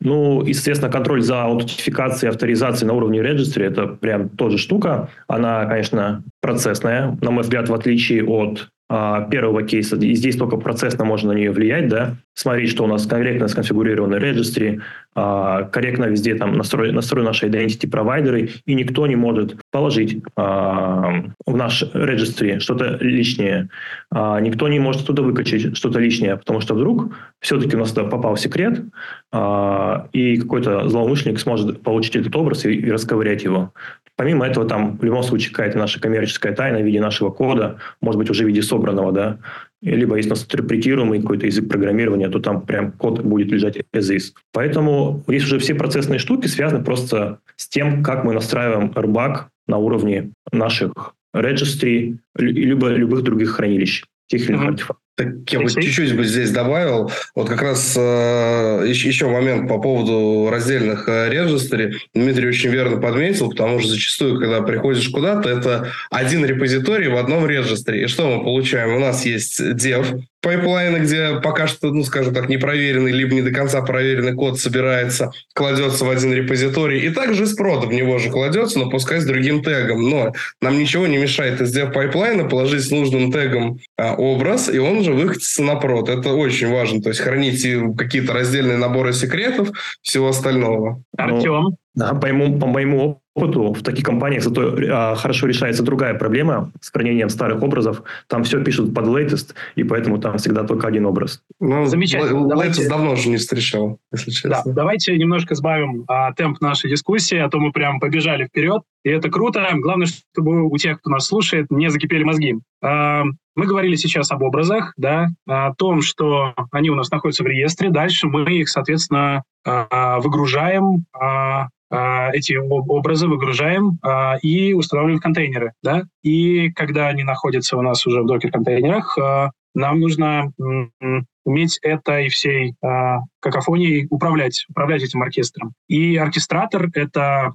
Ну, и, соответственно, контроль за аутентификацией, авторизацией на уровне registry – это прям тоже штука. Она, конечно, процессная, на мой взгляд, в отличие от а, первого кейса. И здесь только процессно можно на нее влиять, да, смотреть, что у нас корректно сконфигурированы registry, а, корректно везде там настрой, настрой наши identity провайдеры, и никто не может положить а, в наш registry что-то лишнее. А, никто не может оттуда выкачать что-то лишнее, потому что вдруг все-таки у нас туда попал секрет, и какой-то злоумышленник сможет получить этот образ и, и расковырять его. Помимо этого, там в любом случае какая-то наша коммерческая тайна в виде нашего кода, может быть, уже в виде собранного, да, либо если у нас интерпретируемый какой-то язык программирования, то там прям код будет лежать as is. Поэтому здесь уже все процессные штуки связаны просто с тем, как мы настраиваем RBAC на уровне наших registry, либо любых других хранилищ тех или иных артефактов. Так я бы чуть-чуть бы здесь добавил. Вот как раз э, еще, еще момент по поводу раздельных э. Дмитрий очень верно подметил, потому что зачастую, когда приходишь куда-то, это один репозиторий в одном регистре. И что мы получаем? У нас есть dev, пайплайны, где пока что, ну, скажем так, непроверенный, либо не до конца проверенный код собирается, кладется в один репозиторий, и также из прода в него же кладется, но пускай с другим тегом. Но нам ничего не мешает из dev пайплайна положить с нужным тегом а, образ, и он же выкатится на прод. Это очень важно. То есть хранить какие-то раздельные наборы секретов, всего остального. Артем? Ну, да, по моему, по моему опыту в таких компаниях зато а, хорошо решается другая проблема с хранением старых образов. Там все пишут под latest, и поэтому там всегда только один образ. Ну, Замечательно. Давайте... Latest давно уже не встречал, если честно. Да, давайте немножко сбавим а, темп нашей дискуссии, а то мы прям побежали вперед, и это круто. Главное, чтобы у тех, кто нас слушает, не закипели мозги. А, мы говорили сейчас об образах, да, о том, что они у нас находятся в реестре. Дальше мы их, соответственно, а, выгружаем а, эти образы выгружаем и устанавливаем в контейнеры. Да? И когда они находятся у нас уже в докер-контейнерах, нам нужно уметь этой всей а, какофонией управлять, управлять этим оркестром. И оркестратор — это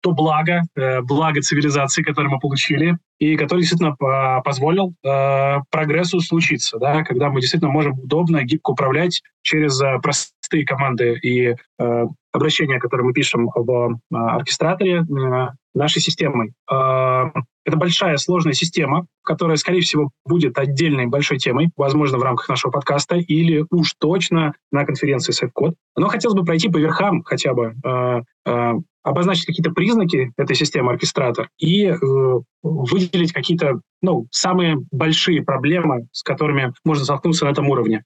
то благо, э, благо цивилизации, которое мы получили, и который действительно позволил э, прогрессу случиться, да, когда мы действительно можем удобно, гибко управлять через э, простые команды и обращения, которые мы пишем в оркестраторе, нашей системой. Э, это большая сложная система, которая, скорее всего, будет отдельной большой темой, возможно, в рамках нашего подкаста или уж точно на конференции SafeCode. Но хотелось бы пройти по верхам хотя бы, э, э, обозначить какие-то признаки этой системы оркестратор и э, выделить какие-то ну, самые большие проблемы, с которыми можно столкнуться на этом уровне.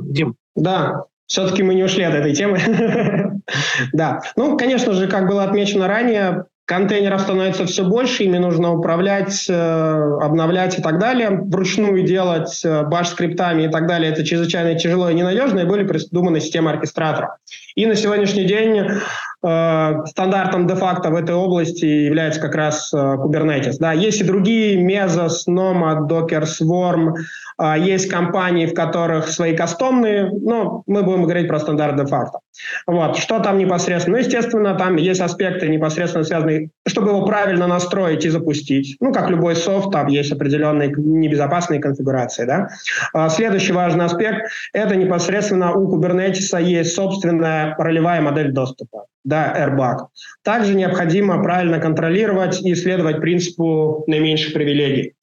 Дим. Да, все-таки мы не ушли от этой темы. Да, ну, конечно же, как было отмечено ранее, контейнеров становится все больше, ими нужно управлять, э, обновлять и так далее. Вручную делать э, баш-скриптами и так далее, это чрезвычайно тяжело и ненадежно, и были придуманы системы оркестратора. И на сегодняшний день э, стандартом де-факто в этой области является как раз Kubernetes. Да, есть и другие, Mesos, Nomad, Docker Swarm, есть компании, в которых свои кастомные, но мы будем говорить про стандарт де-факто. Вот. Что там непосредственно? Ну, естественно, там есть аспекты непосредственно связанные, чтобы его правильно настроить и запустить. Ну, как любой софт, там есть определенные небезопасные конфигурации. Да? А, следующий важный аспект – это непосредственно у Kubernetes есть собственная ролевая модель доступа да, airbag. Также необходимо правильно контролировать и исследовать принципу наименьших привилегий.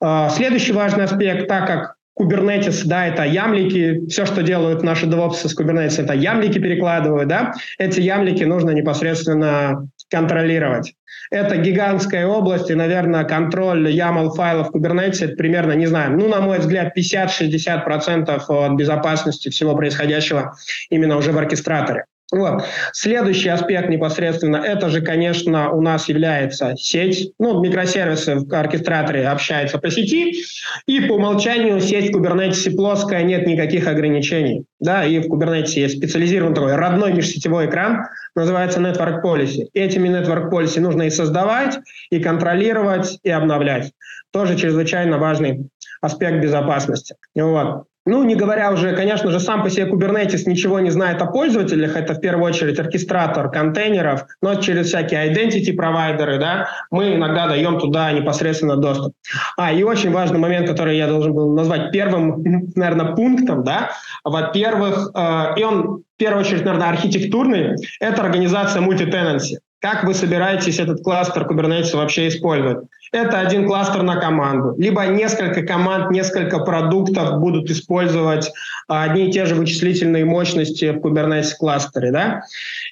А, следующий важный аспект, так как Kubernetes, да, это ямлики, все, что делают наши DevOps с Kubernetes, это ямлики перекладывают, да, эти ямлики нужно непосредственно контролировать. Это гигантская область, и, наверное, контроль YAML файлов Kubernetes, это примерно, не знаю, ну, на мой взгляд, 50-60% от безопасности всего происходящего именно уже в оркестраторе. Вот. Следующий аспект непосредственно, это же, конечно, у нас является сеть. Ну, микросервисы в оркестраторе общаются по сети, и по умолчанию сеть в Kubernetes плоская, нет никаких ограничений. Да, и в Kubernetes есть специализированный такой родной межсетевой экран, называется Network Policy. Этими Network Policy нужно и создавать, и контролировать, и обновлять. Тоже чрезвычайно важный аспект безопасности. Вот. Ну, не говоря уже, конечно же, сам по себе Kubernetes ничего не знает о пользователях, это в первую очередь оркестратор контейнеров, но через всякие identity провайдеры, да, мы иногда даем туда непосредственно доступ. А, и очень важный момент, который я должен был назвать первым, наверное, пунктом, да, во-первых, э, и он в первую очередь, наверное, архитектурный, это организация мультитенанси. Как вы собираетесь этот кластер Kubernetes вообще использовать? Это один кластер на команду. Либо несколько команд, несколько продуктов будут использовать а, одни и те же вычислительные мощности в Kubernetes кластере. Да?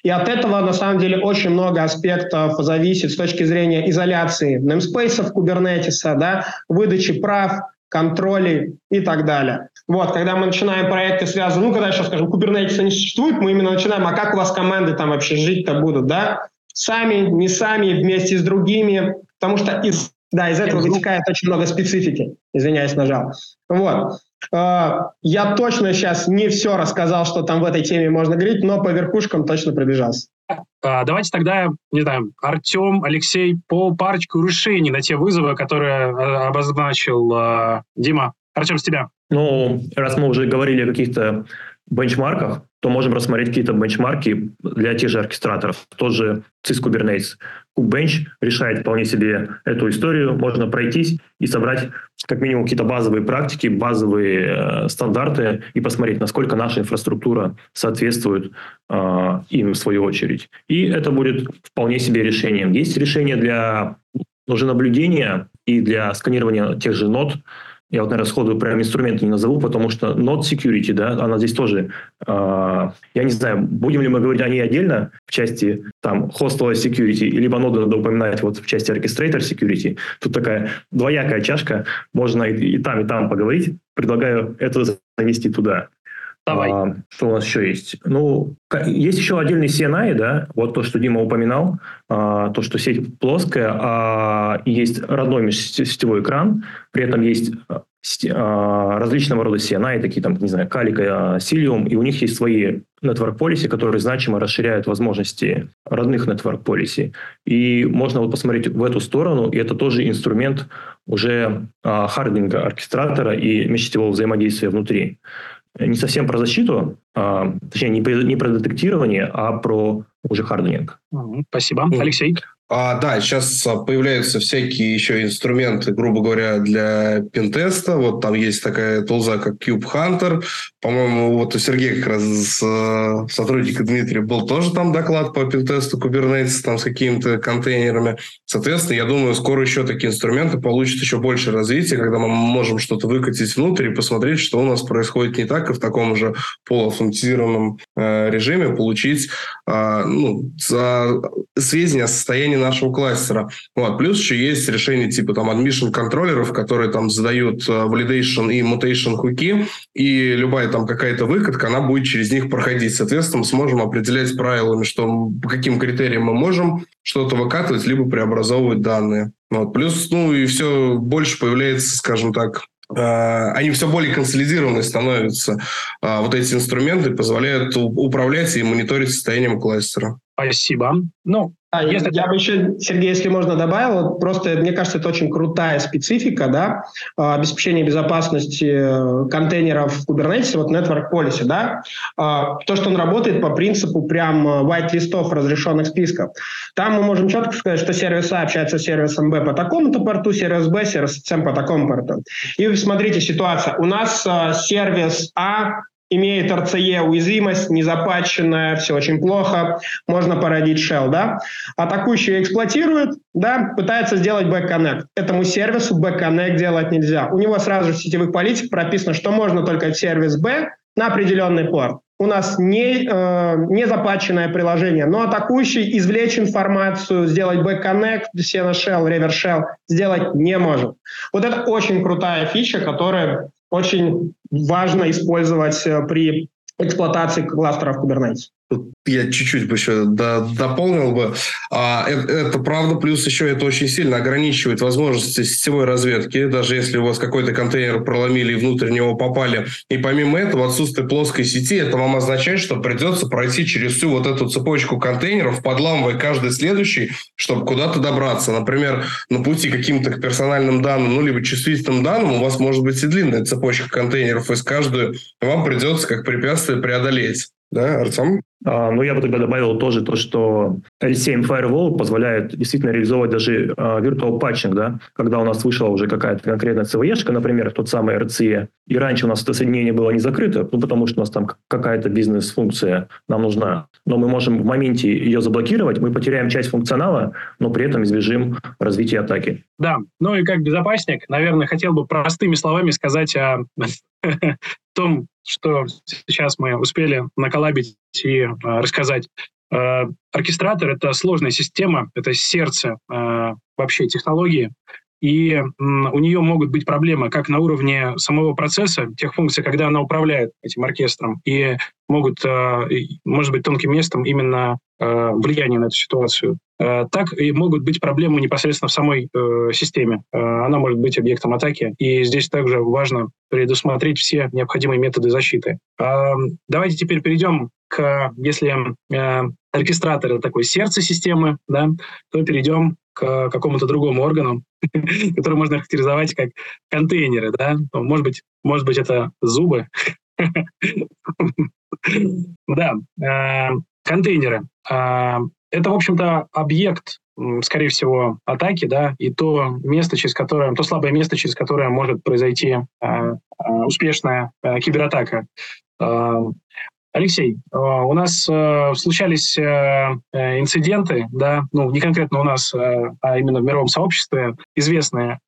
И от этого, на самом деле, очень много аспектов зависит с точки зрения изоляции namespace Kubernetes, да, выдачи прав, контролей и так далее. Вот, когда мы начинаем проекты связанные, ну, когда сейчас скажем, Kubernetes не существует, мы именно начинаем, а как у вас команды там вообще жить-то будут, да? Сами, не сами, вместе с другими, потому что из, да, из этого вытекает очень много специфики. Извиняюсь, нажал. Вот. А, я точно сейчас не все рассказал, что там в этой теме можно говорить, но по верхушкам точно пробежался. А, давайте тогда, не знаю, Артем, Алексей, по парочку решений на те вызовы, которые а, обозначил Дима. Артем, с тебя. Ну, раз мы уже говорили о каких-то бенчмарках, то можем рассмотреть какие-то бенчмарки для тех же оркестраторов. Тот же CIS Kubernetes. KubeBench решает вполне себе эту историю. Можно пройтись и собрать как минимум какие-то базовые практики, базовые э, стандарты и посмотреть, насколько наша инфраструктура соответствует э, им в свою очередь. И это будет вполне себе решением. Есть решение для уже наблюдения и для сканирования тех же нот, я вот, наверное, сходу прям инструменты не назову, потому что Node Security, да, она здесь тоже, э, я не знаю, будем ли мы говорить о ней отдельно в части там hostel security, либо ноду надо упоминать вот в части orchestrator security. Тут такая двоякая чашка, можно и, и там, и там поговорить. Предлагаю это занести туда. Давай. А, что у нас еще есть? Ну, есть еще отдельный CNI, да, вот то, что Дима упоминал, а, то, что сеть плоская, а есть родной межсетевой экран, при этом есть а, а различного рода CNI, такие там, не знаю, Calico, Cilium, и у них есть свои network policy, которые значимо расширяют возможности родных network policy. И можно вот посмотреть в эту сторону, и это тоже инструмент уже а, харденинга оркестратора и межсетевого взаимодействия внутри не совсем про защиту, а, точнее, не, не про детектирование, а про уже харденинг. Спасибо. Алексей? А, да, сейчас появляются всякие еще инструменты, грубо говоря, для пентеста. Вот там есть такая тулза, как Cube Hunter. По-моему, вот у Сергея как раз э, сотрудника Дмитрия был тоже там доклад по пентесту Kubernetes там с какими-то контейнерами. Соответственно, я думаю, скоро еще такие инструменты получат еще больше развития, когда мы можем что-то выкатить внутрь и посмотреть, что у нас происходит не так, и в таком же полуавтоматизированном э, режиме получить э, ну, сведения о состоянии нашего кластера. Вот. Плюс еще есть решения типа там admission контроллеров, которые там задают э, validation и mutation хуки, и любая там какая-то выкатка, она будет через них проходить. Соответственно, мы сможем определять правилами, что по каким критериям мы можем что-то выкатывать, либо преобразовывать данные. Вот. Плюс, ну и все больше появляется, скажем так, э, они все более консолидированные становятся. Э, вот эти инструменты позволяют управлять и мониторить состоянием кластера. Спасибо. Ну, а, если... Я бы еще, Сергей, если можно, добавил, просто, мне кажется, это очень крутая специфика, да, а, обеспечение безопасности э, контейнеров в Kubernetes, вот Network Policy, да, а, то, что он работает по принципу прям э, white-листов разрешенных списков. Там мы можем четко сказать, что сервис А общается с сервисом Б по такому-то порту, сервис Б, сервис С по такому порту. И смотрите, ситуация. У нас э, сервис А имеет RCE уязвимость, незапаченная, все очень плохо, можно породить shell, да. Атакующий эксплуатирует, да, пытается сделать back-connect. Этому сервису back-connect делать нельзя. У него сразу же в сетевых политик прописано, что можно только сервис B на определенный порт. У нас не, э, не запаченное приложение, но атакующий извлечь информацию, сделать back-connect, все на shell, reverse shell сделать не может. Вот это очень крутая фича, которая очень важно использовать э, при эксплуатации кластеров Kubernetes я чуть-чуть бы еще дополнил бы. А, это, это правда, плюс еще это очень сильно ограничивает возможности сетевой разведки, даже если у вас какой-то контейнер проломили и внутрь него попали. И помимо этого, отсутствие плоской сети, это вам означает, что придется пройти через всю вот эту цепочку контейнеров, подламывая каждый следующий, чтобы куда-то добраться. Например, на пути каким-то персональным данным, ну, либо чувствительным данным, у вас может быть и длинная цепочка контейнеров, и с каждую вам придется как препятствие преодолеть. Да, Артем? А, ну, я бы тогда добавил тоже то, что L7 Firewall позволяет действительно реализовывать даже а, virtual patching, да, когда у нас вышла уже какая-то конкретная CVE, например, тот самый RCE, и раньше у нас это соединение было не закрыто, ну, потому что у нас там какая-то бизнес-функция нам нужна, но мы можем в моменте ее заблокировать, мы потеряем часть функционала, но при этом избежим развития атаки. Да, ну и как безопасник, наверное, хотел бы простыми словами сказать о том, что сейчас мы успели наколабить и э, рассказать. Э, оркестратор — это сложная система, это сердце э, вообще технологии, и у нее могут быть проблемы как на уровне самого процесса, тех функций, когда она управляет этим оркестром, и могут, э, может быть, тонким местом именно э, влияние на эту ситуацию, э, так и могут быть проблемы непосредственно в самой системе. Она может быть объектом атаки, и здесь также важно предусмотреть все необходимые методы защиты. Давайте теперь перейдем к, если оркестратор — это такое сердце системы, да, то перейдем к какому-то другому органу, который можно характеризовать как контейнеры, да? Может быть, может быть это зубы. Да, э, контейнеры. Э, это, в общем-то, объект, скорее всего, атаки, да, и то место, через которое, то слабое место, через которое может произойти э, успешная кибератака. Алексей, у нас случались инциденты, да, ну, не конкретно у нас, а именно в мировом сообществе, известные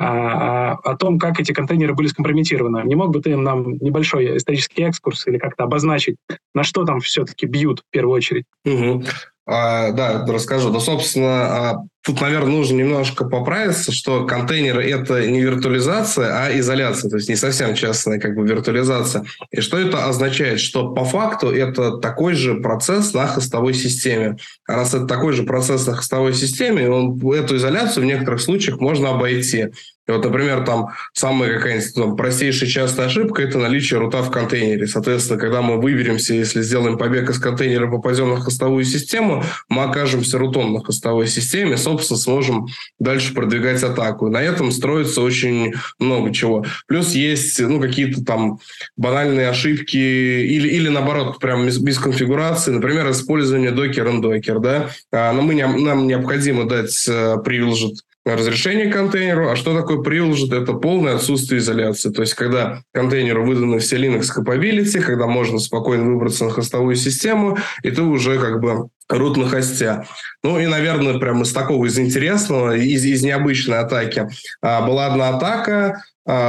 а, о том, как эти контейнеры были скомпрометированы. Не мог бы ты нам небольшой исторический экскурс или как-то обозначить, на что там все-таки бьют в первую очередь? Угу. А, да, расскажу. Ну, собственно, а, тут, наверное, нужно немножко поправиться, что контейнеры – это не виртуализация, а изоляция, то есть не совсем частная как бы виртуализация. И что это означает? Что по факту это такой же процесс на хостовой системе. А раз это такой же процесс на хостовой системе, он, эту изоляцию в некоторых случаях можно обойти. И вот, например, там самая какая-нибудь там, простейшая частая ошибка – это наличие рута в контейнере. Соответственно, когда мы выберемся, если сделаем побег из контейнера, попадем на хостовую систему, мы окажемся рутом на хостовой системе, собственно, сможем дальше продвигать атаку. На этом строится очень много чего. Плюс есть ну, какие-то там банальные ошибки или, или наоборот, прям без, без конфигурации. Например, использование докер и докер. Да? А, но мы не, нам необходимо дать э, privileged разрешение контейнеру. А что такое privileged? Это полное отсутствие изоляции. То есть, когда контейнеру выданы все Linux capability, когда можно спокойно выбраться на хостовую систему, и ты уже как бы рут на хосте. Ну и, наверное, прямо из такого, из интересного, из, из необычной атаки. А, была одна атака,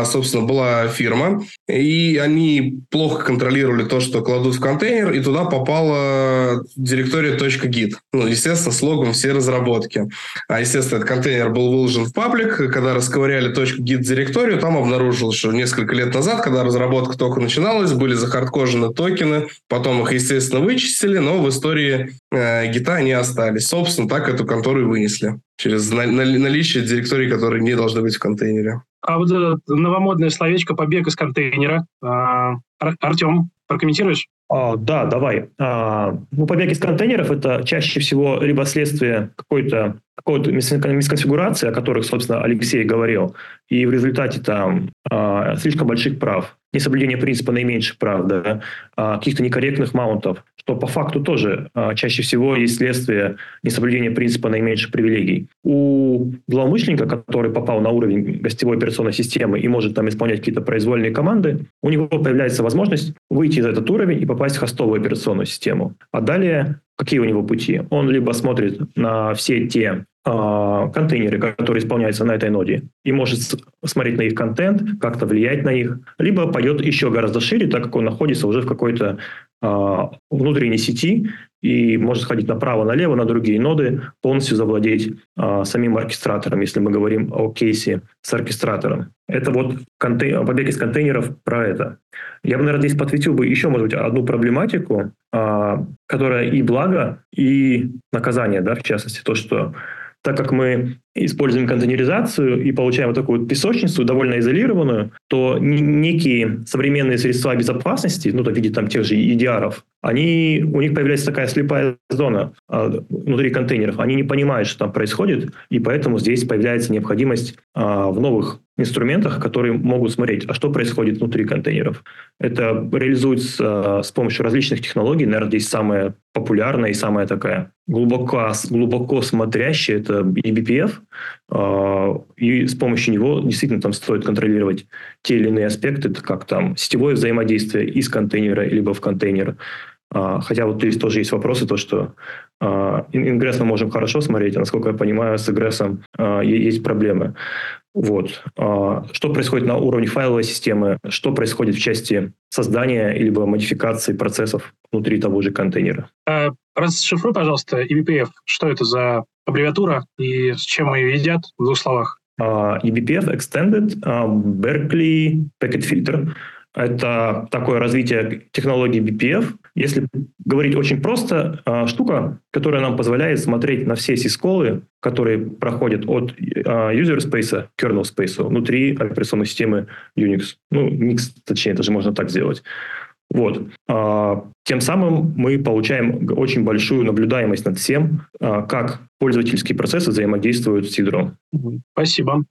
собственно, была фирма, и они плохо контролировали то, что кладут в контейнер, и туда попала директория .git. Ну, естественно, с логом все разработки. А, естественно, этот контейнер был выложен в паблик. Когда расковыряли .git директорию, там обнаружилось, что несколько лет назад, когда разработка только начиналась, были захардкожены токены, потом их, естественно, вычистили, но в истории э, гита они остались. Собственно, так эту контору и вынесли через наличие директорий, которые не должны быть в контейнере. А вот это новомодное словечко «побег из контейнера». А, Артем, прокомментируешь? А, да, давай. А, ну, побег из контейнеров – это чаще всего либо следствие какой-то какой-то мисконфигурации, о которых, собственно, Алексей говорил, и в результате там а, слишком больших прав, несоблюдение принципа наименьших прав, да, а, каких-то некорректных маунтов, что по факту тоже а, чаще всего есть следствие несоблюдения принципа наименьших привилегий. У злоумышленника, который попал на уровень гостевой операционной системы и может там исполнять какие-то произвольные команды, у него появляется возможность выйти за этот уровень и попасть в хостовую операционную систему. А далее какие у него пути? Он либо смотрит на все те э, контейнеры, которые исполняются на этой ноде, и может смотреть на их контент, как-то влиять на них, либо пойдет еще гораздо шире, так как он находится уже в какой-то внутренней сети и может ходить направо-налево на другие ноды, полностью завладеть э, самим оркестратором, если мы говорим о кейсе с оркестратором. Это вот контей... побег из контейнеров про это. Я бы, наверное, здесь подсветил бы еще, может быть, одну проблематику, э, которая и благо, и наказание, да, в частности, то, что так как мы используем контейнеризацию и получаем вот такую вот песочницу, довольно изолированную, то некие современные средства безопасности, ну, в виде там тех же EDR, они, у них появляется такая слепая зона а, внутри контейнеров. Они не понимают, что там происходит, и поэтому здесь появляется необходимость а, в новых инструментах, которые могут смотреть, а что происходит внутри контейнеров. Это реализуется а, с помощью различных технологий. Наверное, здесь самая популярная и самая такая глубоко, глубоко смотрящая – это eBPF. А, и с помощью него действительно там стоит контролировать те или иные аспекты, как там сетевое взаимодействие из контейнера либо в контейнер. А, хотя вот здесь тоже есть вопросы, то, что ингресс мы можем хорошо смотреть, а насколько я понимаю, с игрессом есть проблемы. Вот. А, что происходит на уровне файловой системы, что происходит в части создания либо модификации процессов внутри того же контейнера. А, расшифруй, пожалуйста, eBPF. Что это за аббревиатура и с чем ее едят в двух словах? Uh, eBPF Extended uh, Berkeley Packet Filter. Это такое развитие технологии BPF. Если говорить очень просто, а, штука, которая нам позволяет смотреть на все сисколы, которые проходят от а, user space к kernel space внутри операционной системы Unix. Ну, Mix, точнее, даже можно так сделать. Вот. А, тем самым мы получаем очень большую наблюдаемость над всем, а, как пользовательские процессы взаимодействуют с ядром. Спасибо.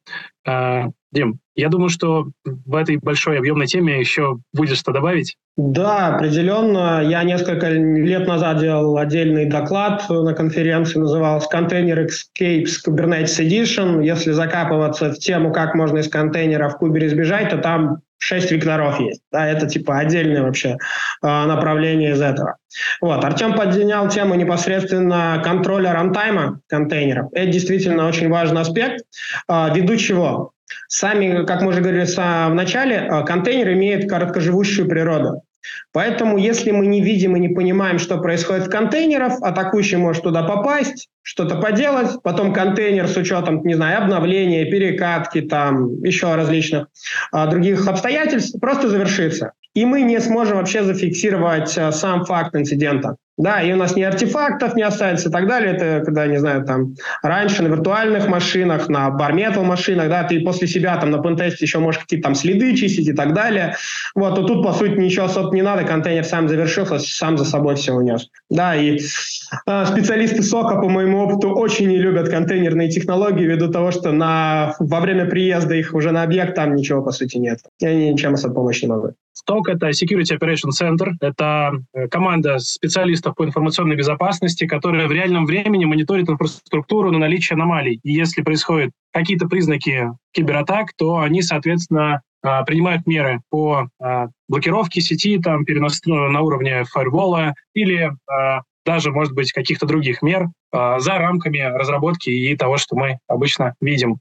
А, Дим, я думаю, что в этой большой объемной теме еще будет что добавить. Да, определенно. Я несколько лет назад делал отдельный доклад на конференции, назывался «Container Escapes Kubernetes Edition». Если закапываться в тему, как можно из контейнера в кубере сбежать, то там шесть векторов есть. Да, это типа отдельное вообще э, направление из этого. Вот. Артем поднял тему непосредственно контроля рантайма контейнеров. Это действительно очень важный аспект. Э, ввиду чего? Сами, как мы уже говорили в начале, э, контейнер имеет короткоживущую природу. Поэтому, если мы не видим и не понимаем, что происходит в контейнерах, атакующий может туда попасть, что-то поделать, потом контейнер с учетом, не знаю, обновления, перекатки, там, еще различных а, других обстоятельств просто завершится. И мы не сможем вообще зафиксировать а, сам факт инцидента. Да, и у нас ни артефактов не останется и так далее. Это когда, не знаю, там раньше на виртуальных машинах, на барметал машинах, да, ты после себя там на пентесте еще можешь какие-то там следы чистить и так далее. Вот, то тут, по сути, ничего особо не надо, контейнер сам завершился, сам за собой все унес. Да, и э, специалисты сока, по моему опыту, очень не любят контейнерные технологии ввиду того, что на, во время приезда их уже на объект там ничего, по сути, нет. И они ничем особо помочь не могут. СТОК — это Security Operation Center, это э, команда специалистов по информационной безопасности, которая в реальном времени мониторит инфраструктуру на наличие аномалий. И если происходят какие-то признаки кибератак, то они, соответственно, а, принимают меры по а, блокировке сети, там, перенос на уровне фаервола или а, даже, может быть, каких-то других мер за рамками разработки и того, что мы обычно видим.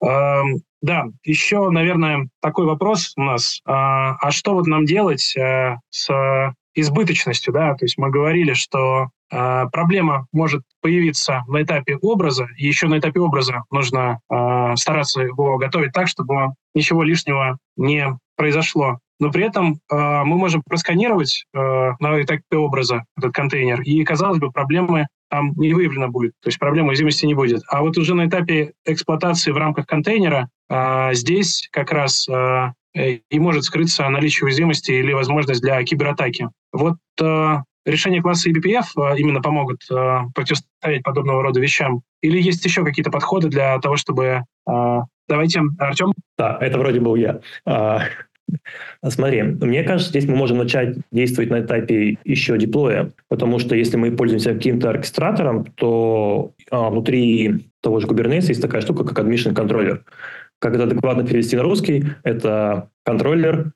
Да, еще, наверное, такой вопрос у нас. А, а что вот нам делать а, с избыточностью, да? То есть мы говорили, что а, проблема может появиться на этапе образа, и еще на этапе образа нужно а, стараться его готовить так, чтобы ничего лишнего не произошло. Но при этом э, мы можем просканировать э, на этапе образа этот контейнер, и, казалось бы, проблемы там не выявлено будет, то есть проблем уязвимости не будет. А вот уже на этапе эксплуатации в рамках контейнера э, здесь как раз э, и может скрыться наличие уязвимости или возможность для кибератаки. Вот э, решения класса EBPF именно помогут э, противостоять подобного рода вещам? Или есть еще какие-то подходы для того, чтобы... Э, давайте, Артем. Да, это вроде был я. А, Смотри, мне кажется, здесь мы можем начать действовать на этапе еще деплоя, потому что если мы пользуемся каким-то оркестратором, то а, внутри того же Kubernetes есть такая штука, как admission controller. Как это адекватно перевести на русский, это контроллер,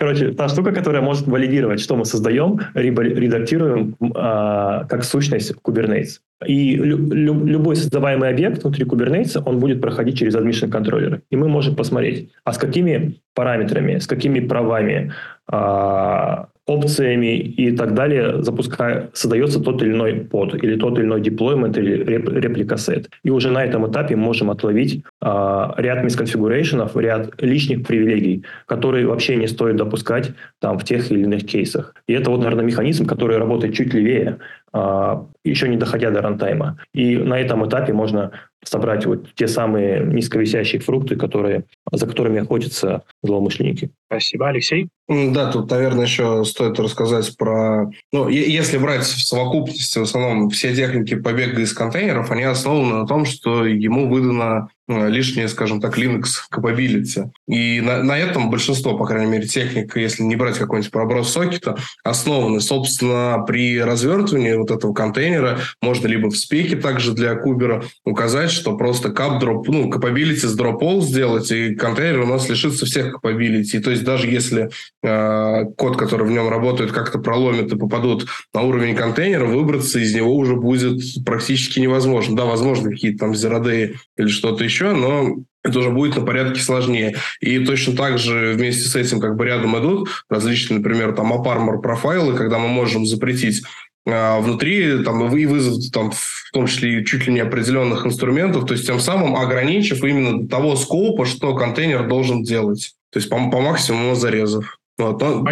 Короче, та штука, которая может валидировать, что мы создаем, либо редактируем а, как сущность Kubernetes. И лю- лю- любой создаваемый объект внутри Kubernetes, он будет проходить через admission контроллеры. И мы можем посмотреть, а с какими параметрами, с какими правами а, опциями и так далее запуская, создается тот или иной под, или тот или иной деплоймент, или реп, реплика сет. И уже на этом этапе можем отловить а, ряд мисконфигурейшенов, ряд лишних привилегий, которые вообще не стоит допускать там в тех или иных кейсах. И это вот, наверное, механизм, который работает чуть левее, а, еще не доходя до рантайма. И на этом этапе можно собрать вот те самые низковисящие фрукты, которые, за которыми охотятся злоумышленники. Спасибо, Алексей. Да, тут, наверное, еще стоит рассказать про... Ну, если брать в совокупности, в основном, все техники побега из контейнеров, они основаны на том, что ему выдано э, лишнее, скажем так, Linux capability. И на, на этом большинство, по крайней мере, техник, если не брать какой-нибудь проброс сокета, основаны. Собственно, при развертывании вот этого контейнера можно либо в спеке также для кубера указать, что просто кап дроп, ну, capability с all сделать, и контейнер у нас лишится всех capability. То есть даже если э, код, который в нем работает, как-то проломит и попадут на уровень контейнера, выбраться из него уже будет практически невозможно. Да, возможно, какие-то там зеродеи или что-то еще, но это уже будет на порядке сложнее. И точно так же вместе с этим как бы рядом идут различные, например, там AppArmor профайлы, когда мы можем запретить внутри там, и вызов там, в том числе чуть ли не определенных инструментов, то есть тем самым ограничив именно того скопа, что контейнер должен делать. То есть по, по максимуму зарезов. Вот, но,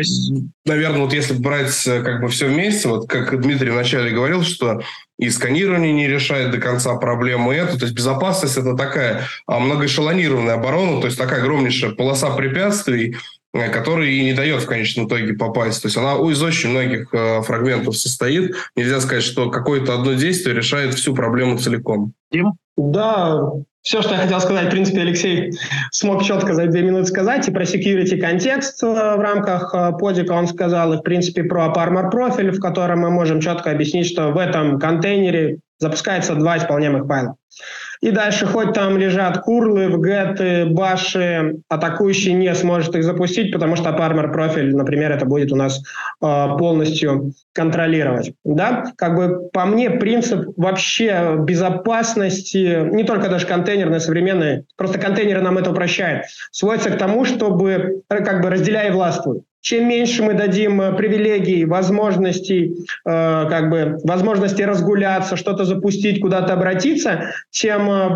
наверное, вот если брать э, как бы все вместе, вот как Дмитрий вначале говорил, что и сканирование не решает до конца проблему эту, то есть безопасность это такая а, многоэшелонированная оборона, то есть такая огромнейшая полоса препятствий, который и не дает в конечном итоге попасть. То есть она из очень многих э, фрагментов состоит. Нельзя сказать, что какое-то одно действие решает всю проблему целиком. Дим? Да, все, что я хотел сказать, в принципе, Алексей смог четко за две минуты сказать. И про security контекст э, в рамках э, подика он сказал, и, в принципе, про Parmor профиль, в котором мы можем четко объяснить, что в этом контейнере запускается два исполняемых файла. И дальше хоть там лежат курлы, вгеты, баши, атакующий не сможет их запустить, потому что Parmer профиль, например, это будет у нас э, полностью контролировать. Да? Как бы по мне принцип вообще безопасности, не только даже контейнерной, современной, просто контейнеры нам это упрощает, сводится к тому, чтобы как бы разделяй и властвуй чем меньше мы дадим э, привилегий, возможностей, э, как бы, возможности разгуляться, что-то запустить, куда-то обратиться, тем э,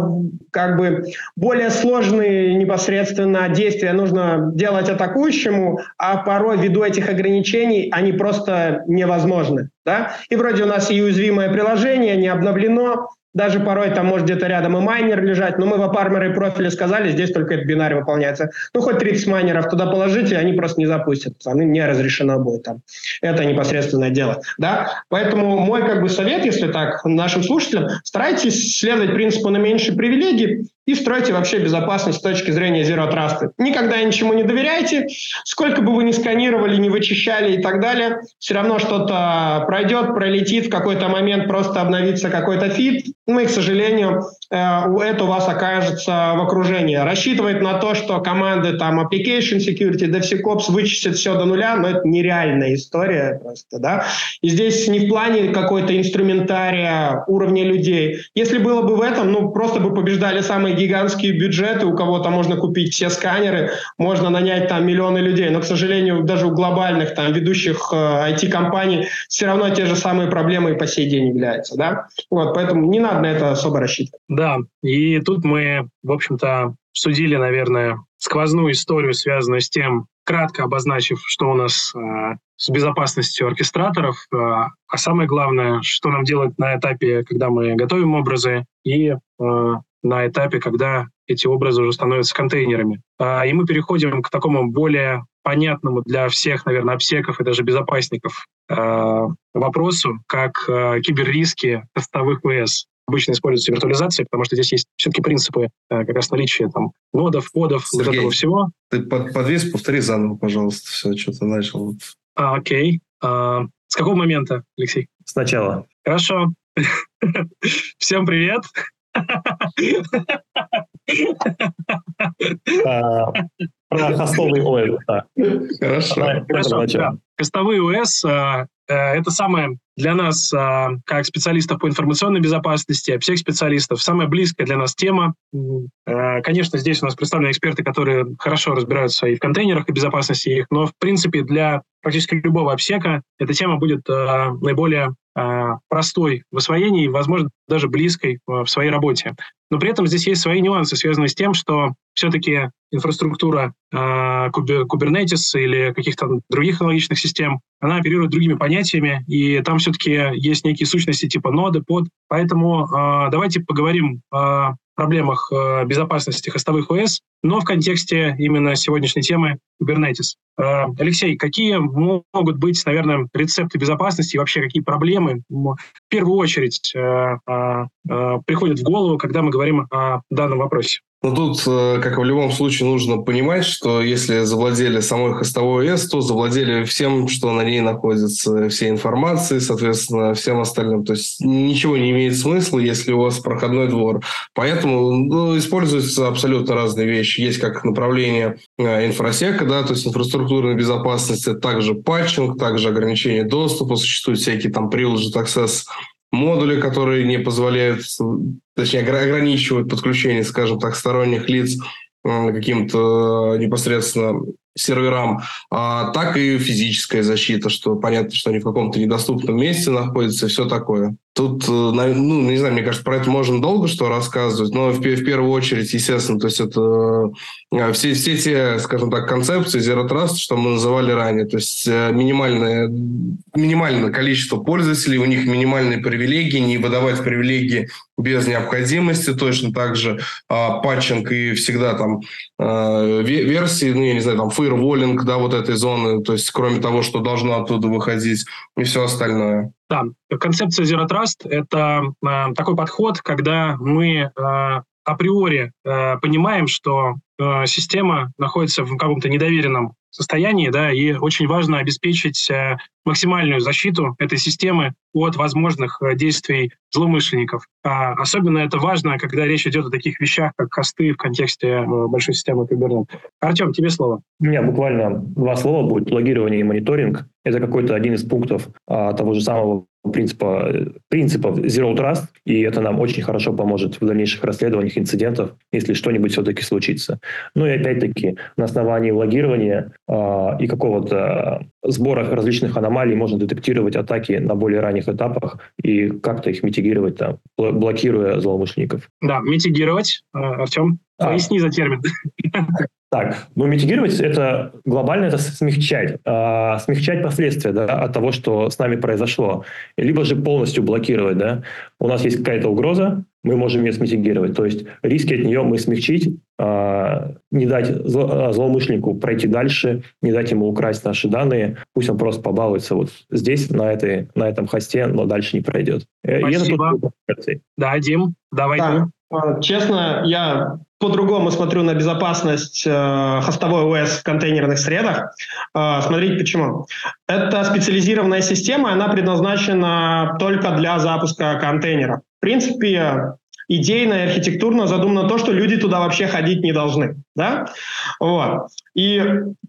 как бы более сложные непосредственно действия нужно делать атакующему, а порой ввиду этих ограничений они просто невозможны. Да? И вроде у нас и уязвимое приложение не обновлено, даже порой там может где-то рядом и майнер лежать, но мы в AppArmor профиле сказали, здесь только этот бинарь выполняется. Ну, хоть 30 майнеров туда положите, они просто не запустятся, они не разрешено будет там. Это непосредственное дело. Да? Поэтому мой как бы совет, если так, нашим слушателям, старайтесь следовать принципу наименьшей привилегии и стройте вообще безопасность с точки зрения Zero Trust. Никогда ничему не доверяйте. Сколько бы вы ни сканировали, не вычищали и так далее, все равно что-то пройдет, пролетит, в какой-то момент просто обновится какой-то фид. Ну и, к сожалению, э, это у вас окажется в окружении. Рассчитывает на то, что команды там Application Security, DevSecOps вычистят все до нуля, но это нереальная история просто, да. И здесь не в плане какой-то инструментария уровня людей. Если было бы в этом, ну, просто бы побеждали самые гигантские бюджеты, у кого-то можно купить все сканеры, можно нанять там миллионы людей, но, к сожалению, даже у глобальных там ведущих э, IT-компаний все равно те же самые проблемы и по сей день являются, да. Вот, поэтому не надо на это особо рассчитывать. Да, и тут мы, в общем-то, судили, наверное, сквозную историю, связанную с тем, кратко обозначив, что у нас э, с безопасностью оркестраторов, э, а самое главное, что нам делать на этапе, когда мы готовим образы, и э, на этапе, когда эти образы уже становятся контейнерами. А, и мы переходим к такому более понятному для всех, наверное, обсеков и даже безопасников э, вопросу, как э, киберриски тестовых ВС. Обычно используется виртуализация, потому что здесь есть все-таки принципы как раз наличия там нодов, подов, Сергей, вот этого всего. Ты под, подвес, повтори заново, пожалуйста, все, что ты начал. А, окей. А, с какого момента, Алексей? Сначала. Хорошо. Всем привет. А, про хостовый ОС, да. Хорошо. Хорошо. Хостовые ОС а, э, это самое для нас, а, как специалистов по информационной безопасности, всех специалистов, самая близкая для нас тема. Конечно, здесь у нас представлены эксперты, которые хорошо разбираются и в контейнерах, и безопасности их, но, в принципе, для практически любого обсека эта тема будет наиболее простой в освоении, возможно, даже близкой в своей работе. Но при этом здесь есть свои нюансы, связанные с тем, что все-таки инфраструктура э, Kubernetes или каких-то других аналогичных систем, она оперирует другими понятиями, и там все-таки есть некие сущности типа ноды, под. Поэтому э, давайте поговорим о проблемах э, безопасности хостовых ОС, но в контексте именно сегодняшней темы Kubernetes. Э, Алексей, какие могут быть, наверное, рецепты безопасности и вообще какие проблемы в первую очередь э, приходят в голову, когда мы говорим о данном вопросе? Ну, тут, э, как в любом случае, нужно понимать, что если завладели самой хостовой ОС, то завладели всем, что на ней находится, всей информацией, соответственно, всем остальным. То есть ничего не имеет смысла, если у вас проходной двор. Поэтому ну, используются абсолютно разные вещи. Есть как направление э, инфросека, да, то есть инфраструктурной безопасности, также патчинг, также ограничение доступа, существуют всякие там privileged access модули, которые не позволяют, точнее, ограничивают подключение, скажем так, сторонних лиц каким-то э, непосредственно серверам, а так и физическая защита, что понятно, что они в каком-то недоступном месте находятся и все такое. Тут, э, ну, не знаю, мне кажется, про это можно долго что рассказывать, но в, в первую очередь, естественно, то есть это э, все, все те, скажем так, концепции Zero Trust, что мы называли ранее, то есть э, минимальное, минимальное количество пользователей, у них минимальные привилегии, не выдавать привилегии без необходимости, точно так же а, патчинг и всегда там а, версии, ну, я не знаю, там, фаерволинг, да, вот этой зоны, то есть кроме того, что должно оттуда выходить, и все остальное. Да, концепция Zero Trust – это э, такой подход, когда мы э, априори э, понимаем, что э, система находится в каком-то недоверенном состоянии, да, и очень важно обеспечить э, максимальную защиту этой системы от возможных э, действий злоумышленников. А особенно это важно, когда речь идет о таких вещах, как хосты в контексте э, большой системы Kubernetes. Артем, тебе слово. У меня буквально два слова будет. Логирование и мониторинг. Это какой-то один из пунктов а, того же самого принципа, принципов Zero Trust, и это нам очень хорошо поможет в дальнейших расследованиях инцидентов, если что-нибудь все-таки случится. Ну и опять-таки, на основании логирования э, и какого-то сбора различных аномалий можно детектировать атаки на более ранних этапах и как-то их митигировать, там, блокируя злоумышленников. Да, митигировать. А, Артем. Поясни за термин. Так, ну митигировать это глобально это смягчать, э, смягчать последствия да, от того, что с нами произошло, либо же полностью блокировать, да. У нас есть какая-то угроза, мы можем ее смитигировать, то есть риски от нее мы смягчить, э, не дать зло, злоумышленнику пройти дальше, не дать ему украсть наши данные, пусть он просто побалуется вот здесь на этой на этом хосте, но дальше не пройдет. Спасибо. Да, Дим, давай. Да. Честно, я по-другому смотрю на безопасность э, хостовой ОС в контейнерных средах. Э, смотрите почему. Это специализированная система, она предназначена только для запуска контейнеров. В принципе, идейно и архитектурно задумано то, что люди туда вообще ходить не должны. Да? Вот. И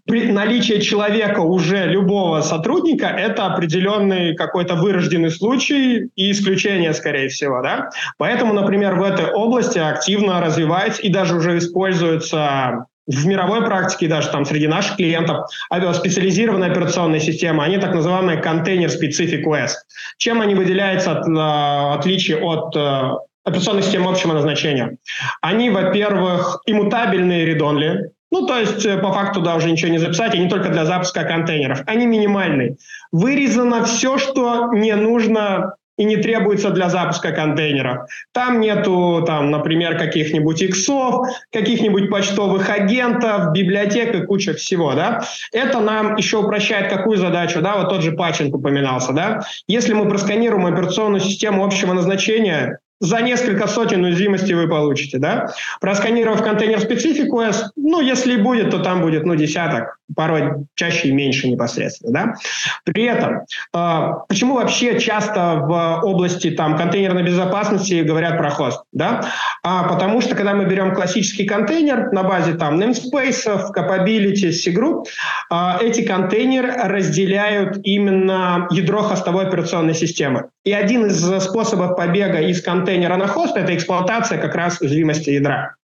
при наличие человека уже любого сотрудника – это определенный какой-то вырожденный случай и исключение, скорее всего. Да? Поэтому, например, в этой области активно развивается и даже уже используется в мировой практике, даже там среди наших клиентов, специализированные операционные системы, они так называемые контейнер-специфик OS. Чем они выделяются от, э, отличие от э, операционных систем общего назначения. Они, во-первых, иммутабельные редонли, ну, то есть, э, по факту, да, уже ничего не записать, и не только для запуска контейнеров. Они минимальные. Вырезано все, что не нужно и не требуется для запуска контейнеров. Там нету, там, например, каких-нибудь иксов, каких-нибудь почтовых агентов, библиотек и куча всего, да. Это нам еще упрощает какую задачу, да, вот тот же патчинг упоминался, да. Если мы просканируем операционную систему общего назначения, за несколько сотен уязвимостей вы получите, да. Просканировав контейнер специфику OS, ну, если будет, то там будет, ну, десяток, порой чаще и меньше непосредственно, да. При этом, э, почему вообще часто в области там контейнерной безопасности говорят про хост, да? А потому что, когда мы берем классический контейнер на базе там namespace, capabilities, cgroup, э, эти контейнеры разделяют именно ядро хостовой операционной системы. И один из способов побега из контейнера на хост – это эксплуатация как раз уязвимости ядра.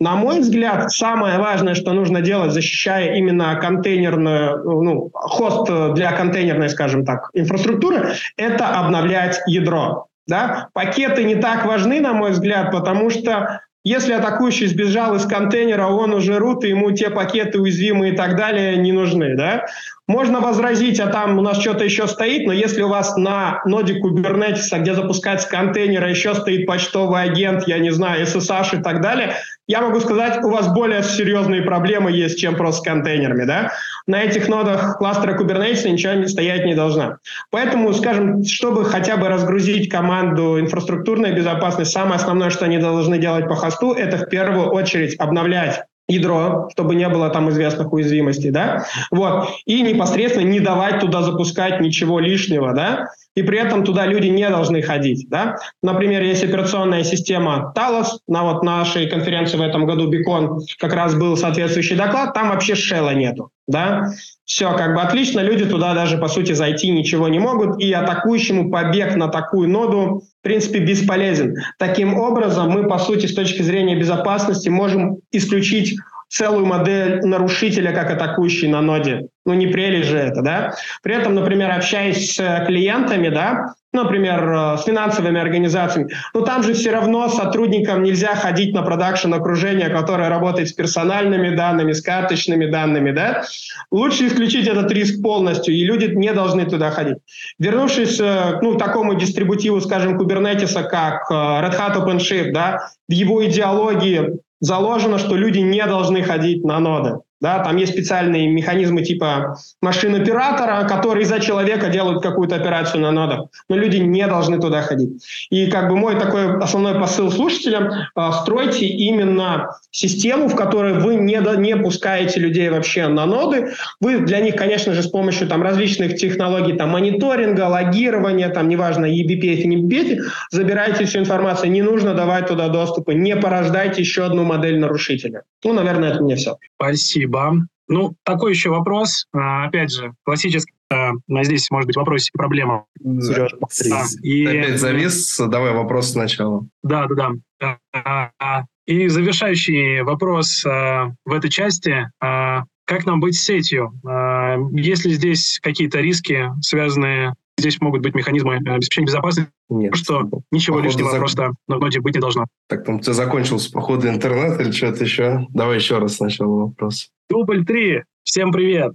На мой взгляд, самое важное, что нужно делать, защищая именно контейнерную, ну, хост для контейнерной, скажем так, инфраструктуры, это обновлять ядро. Да? Пакеты не так важны, на мой взгляд, потому что если атакующий сбежал из контейнера, он уже рут, и ему те пакеты уязвимые и так далее не нужны. Да? Можно возразить, а там у нас что-то еще стоит, но если у вас на ноде Kubernetes, где запускается контейнер, еще стоит почтовый агент, я не знаю, SSH и так далее, я могу сказать, у вас более серьезные проблемы есть, чем просто с контейнерами. Да? На этих нодах кластера Kubernetes ничего стоять не должна. Поэтому, скажем, чтобы хотя бы разгрузить команду инфраструктурной безопасности, самое основное, что они должны делать по хосту, это в первую очередь обновлять ядро, чтобы не было там известных уязвимостей, да, вот, и непосредственно не давать туда запускать ничего лишнего, да, и при этом туда люди не должны ходить, да. Например, есть операционная система Talos, на вот нашей конференции в этом году Бикон как раз был соответствующий доклад, там вообще шелла нету, да. Все как бы отлично, люди туда даже по сути зайти ничего не могут, и атакующему побег на такую ноду в принципе бесполезен. Таким образом, мы по сути с точки зрения безопасности можем исключить целую модель нарушителя как атакующий на ноде. Ну, не прелесть же это, да? При этом, например, общаясь с клиентами, да, например, э, с финансовыми организациями, но там же все равно сотрудникам нельзя ходить на продакшн окружение, которое работает с персональными данными, с карточными данными, да. Лучше исключить этот риск полностью, и люди не должны туда ходить. Вернувшись э, ну, к такому дистрибутиву, скажем, кубернетиса, как э, Red Hat OpenShift, да, в его идеологии заложено, что люди не должны ходить на ноды. Да, там есть специальные механизмы типа машин оператора, которые за человека делают какую-то операцию на нодах, но люди не должны туда ходить. И как бы мой такой основной посыл слушателям э, – стройте именно систему, в которой вы не, не пускаете людей вообще на ноды. Вы для них, конечно же, с помощью там, различных технологий там, мониторинга, логирования, там, неважно, EBPF, не EBPF, забираете всю информацию. Не нужно давать туда доступы, не порождайте еще одну модель нарушителя. Ну, наверное, это мне все. Спасибо. Спасибо. Ну, такой еще вопрос. А, опять же, классический. А, здесь, может быть, вопрос и проблема. Сереж, а, и... Опять завис. Давай вопрос сначала. Да, да, да. А, и завершающий вопрос а, в этой части. А, как нам быть с сетью? А, есть ли здесь какие-то риски, связанные Здесь могут быть механизмы обеспечения безопасности, Нет, что ничего походу лишнего зак... просто на ноде быть не должно. Так, там у тебя закончился, походу, интернет или что-то еще? Давай еще раз сначала вопрос. Дубль три. Всем привет.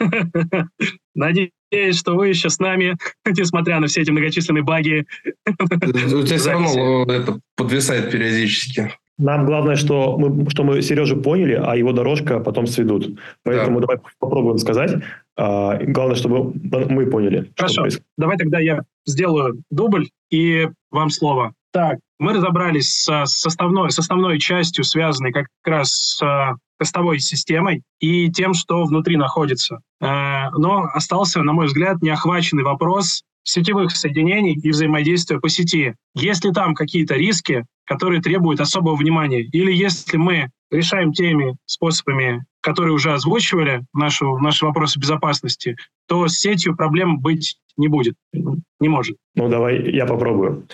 Надеюсь, что вы еще с нами, несмотря на все эти многочисленные баги. У тебя все равно это подвисает периодически. Нам главное, что мы, что мы Сережу поняли, а его дорожка потом сведут. Поэтому да. давай попробуем сказать. А, главное, чтобы мы поняли. Хорошо. Давай тогда я сделаю дубль и вам слово. Так, мы разобрались с составной, с основной частью, связанной как раз с костовой системой и тем, что внутри находится. Э, но остался, на мой взгляд, неохваченный вопрос сетевых соединений и взаимодействия по сети. Есть ли там какие-то риски, которые требуют особого внимания? Или если мы решаем теми способами, которые уже озвучивали нашу, наши вопросы безопасности, то с сетью проблем быть не будет, не может. Ну, давай я попробую.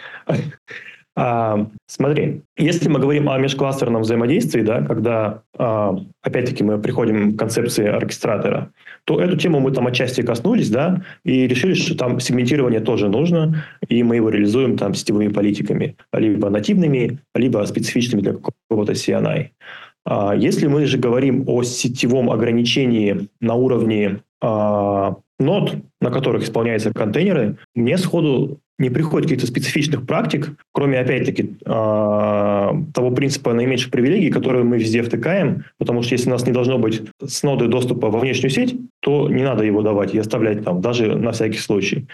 А, смотри, если мы говорим о межкластерном взаимодействии, да, когда, а, опять-таки, мы приходим к концепции оркестратора, то эту тему мы там отчасти коснулись, да, и решили, что там сегментирование тоже нужно, и мы его реализуем там сетевыми политиками, либо нативными, либо специфичными для какого-то CNI. А, если мы же говорим о сетевом ограничении на уровне а, нод, на которых исполняются контейнеры, мне сходу не приходит каких-то специфичных практик, кроме, опять-таки, а, того принципа наименьших привилегий, которые мы везде втыкаем, потому что если у нас не должно быть с ноды доступа во внешнюю сеть, то не надо его давать и оставлять там, даже на всякий случай.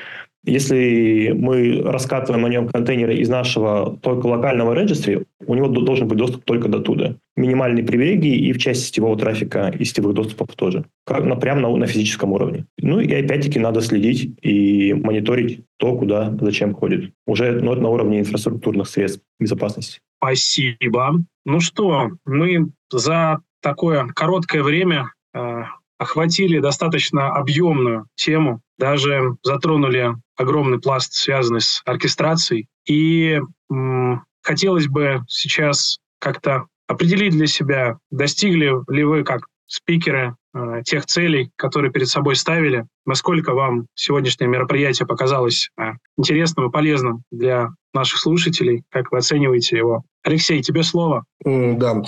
Если мы раскатываем на нем контейнеры из нашего только локального регистри, у него должен быть доступ только до туда. Минимальные привилегии и в части сетевого трафика и сетевых доступов тоже. Как, на, прямо на, на физическом уровне. Ну и опять-таки надо следить и мониторить то, куда, зачем ходит. Уже ну, на уровне инфраструктурных средств безопасности. Спасибо. Ну что, мы за такое короткое время э, охватили достаточно объемную тему, даже затронули огромный пласт, связанный с оркестрацией. И м, хотелось бы сейчас как-то определить для себя, достигли ли вы как спикеры э, тех целей, которые перед собой ставили, насколько вам сегодняшнее мероприятие показалось э, интересным и полезным для наших слушателей, как вы оцениваете его. Алексей, тебе слово. Mm, да,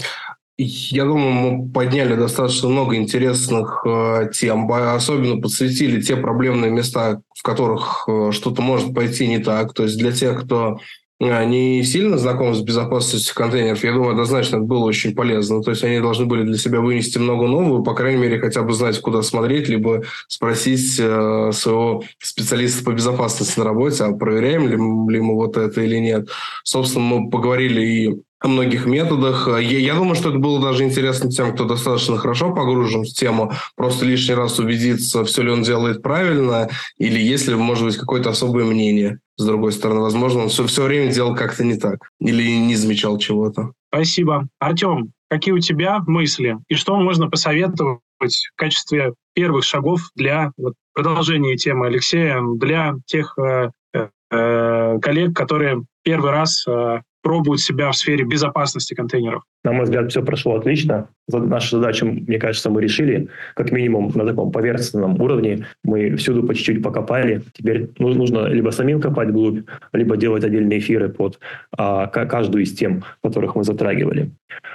я думаю, мы подняли достаточно много интересных э, тем, особенно подсветили те проблемные места, в которых э, что-то может пойти не так. То есть для тех, кто не сильно знаком с безопасностью контейнеров, я думаю, однозначно это было очень полезно. То есть они должны были для себя вынести много нового, по крайней мере, хотя бы знать, куда смотреть, либо спросить э, своего специалиста по безопасности на работе, а проверяем ли, ли мы вот это или нет. Собственно, мы поговорили и о многих методах. Я, я думаю, что это было даже интересно тем, кто достаточно хорошо погружен в тему, просто лишний раз убедиться, все ли он делает правильно, или есть ли, может быть, какое-то особое мнение. С другой стороны, возможно, он все, все время делал как-то не так или не замечал чего-то. Спасибо. Артем, какие у тебя мысли? И что можно посоветовать в качестве первых шагов для вот, продолжения темы Алексея, для тех э, э, коллег, которые первый раз э, пробуют себя в сфере безопасности контейнеров? На мой взгляд, все прошло отлично. Нашу задачу, мне кажется, мы решили, как минимум на таком поверхностном уровне. Мы всюду по чуть-чуть покопали. Теперь ну, нужно либо самим копать глубь, либо делать отдельные эфиры под а, каждую из тем, которых мы затрагивали.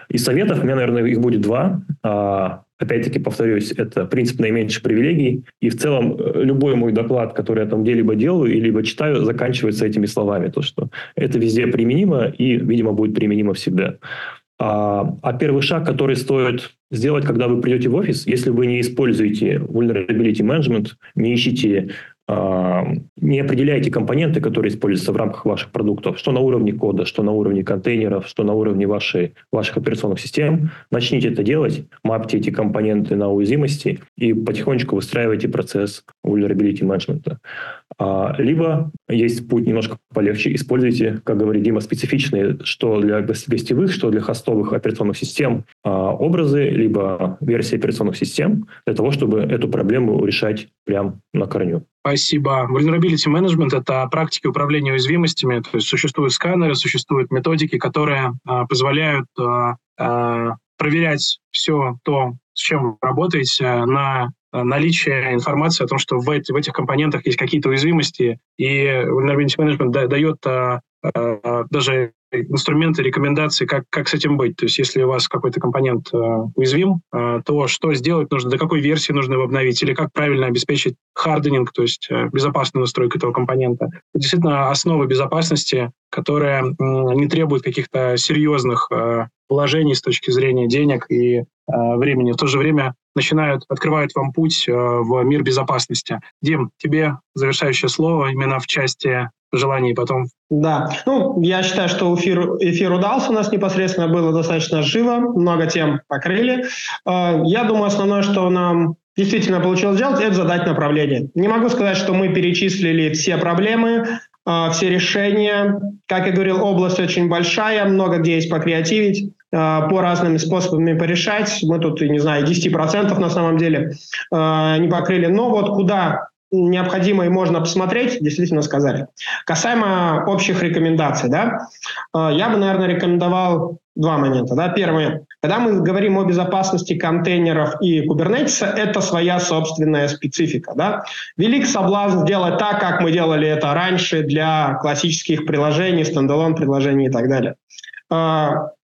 Из советов у меня, наверное, их будет два. А, Опять-таки, повторюсь, это принцип наименьших привилегий. И в целом э, любой мой доклад, который я там где-либо делаю, либо читаю, заканчивается этими словами. То, что это везде применимо и, видимо, будет применимо всегда. А, а первый шаг, который стоит сделать, когда вы придете в офис, если вы не используете vulnerability management, не ищите не определяйте компоненты, которые используются в рамках ваших продуктов, что на уровне кода, что на уровне контейнеров, что на уровне вашей, ваших операционных систем. Начните это делать, мапьте эти компоненты на уязвимости и потихонечку выстраивайте процесс vulnerability management. А, либо есть путь немножко полегче, используйте, как говорит Дима, специфичные, что для гостевых, что для хостовых операционных систем а, образы, либо версии операционных систем для того, чтобы эту проблему решать прямо на корню. Спасибо. Vulnerability Management — это практики управления уязвимостями. То есть существуют сканеры, существуют методики, которые а, позволяют а, а, проверять все то, с чем вы работаете, на наличие информации о том, что в, эти, в этих компонентах есть какие-то уязвимости, и Vulnerability Management дает а, а, даже инструменты, рекомендации, как, как с этим быть. То есть если у вас какой-то компонент э, уязвим, э, то что сделать нужно, до какой версии нужно его обновить, или как правильно обеспечить харденинг, то есть э, безопасную настройку этого компонента. Это действительно основа безопасности, которая э, не требует каких-то серьезных э, вложений с точки зрения денег и э, времени. В то же время начинают, открывают вам путь э, в мир безопасности. Дим, тебе завершающее слово именно в части желаний потом. Да, ну, я считаю, что эфир, эфир удался у нас непосредственно, было достаточно живо, много тем покрыли. Э, я думаю, основное, что нам действительно получилось сделать, это задать направление. Не могу сказать, что мы перечислили все проблемы, э, все решения. Как я говорил, область очень большая, много где есть покреативить, э, по разными способами порешать. Мы тут, не знаю, 10% на самом деле не покрыли. Но вот куда необходимо и можно посмотреть, действительно сказали. Касаемо общих рекомендаций, да, э, я бы, наверное, рекомендовал два момента. Да. Первое, когда мы говорим о безопасности контейнеров и кубернетиса, это своя собственная специфика. Да. Велик соблазн сделать так, как мы делали это раньше для классических приложений, стендалон приложений и так далее.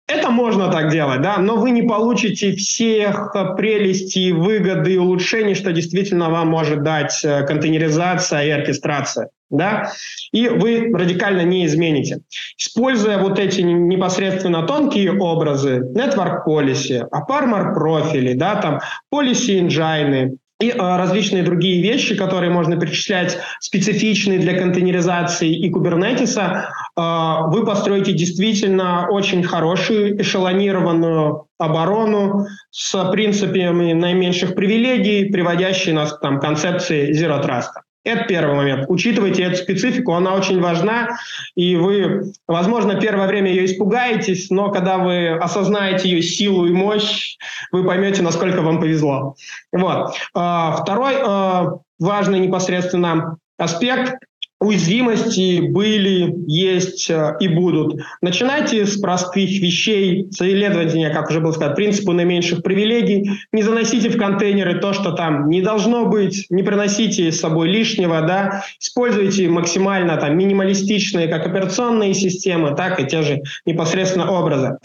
Это можно так делать, да, но вы не получите всех прелестей, выгоды и улучшений, что действительно вам может дать э, контейнеризация и оркестрация. Да? И вы радикально не измените. Используя вот эти непосредственно тонкие образы, network policy, aparmar профили, да, там policy engine, и э, различные другие вещи, которые можно перечислять, специфичные для контейнеризации и кубернетиса, вы построите действительно очень хорошую эшелонированную оборону с принципами наименьших привилегий, приводящие нас к там, концепции Zero Trust. Это первый момент. Учитывайте эту специфику, она очень важна, и вы, возможно, первое время ее испугаетесь, но когда вы осознаете ее силу и мощь, вы поймете, насколько вам повезло. Вот. А, второй а, важный непосредственно аспект уязвимости были, есть э, и будут. Начинайте с простых вещей, с исследования, как уже было сказано, принципу наименьших привилегий. Не заносите в контейнеры то, что там не должно быть, не приносите с собой лишнего, да. Используйте максимально там минималистичные как операционные системы, так и те же непосредственно образы.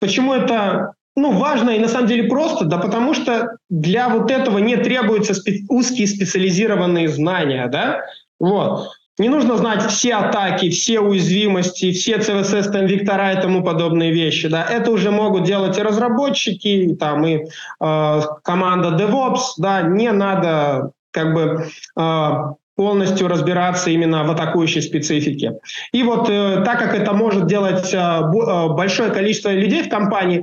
Почему это ну, важно и на самом деле просто, да потому что для вот этого не требуются спе- узкие специализированные знания, да, вот. Не нужно знать все атаки, все уязвимости, все CVSS, там, вектора и тому подобные вещи. Да. Это уже могут делать и разработчики, и, там, и э, команда DevOps. Да. Не надо как бы э, полностью разбираться именно в атакующей специфике. И вот э, так как это может делать э, э большое количество людей в компании,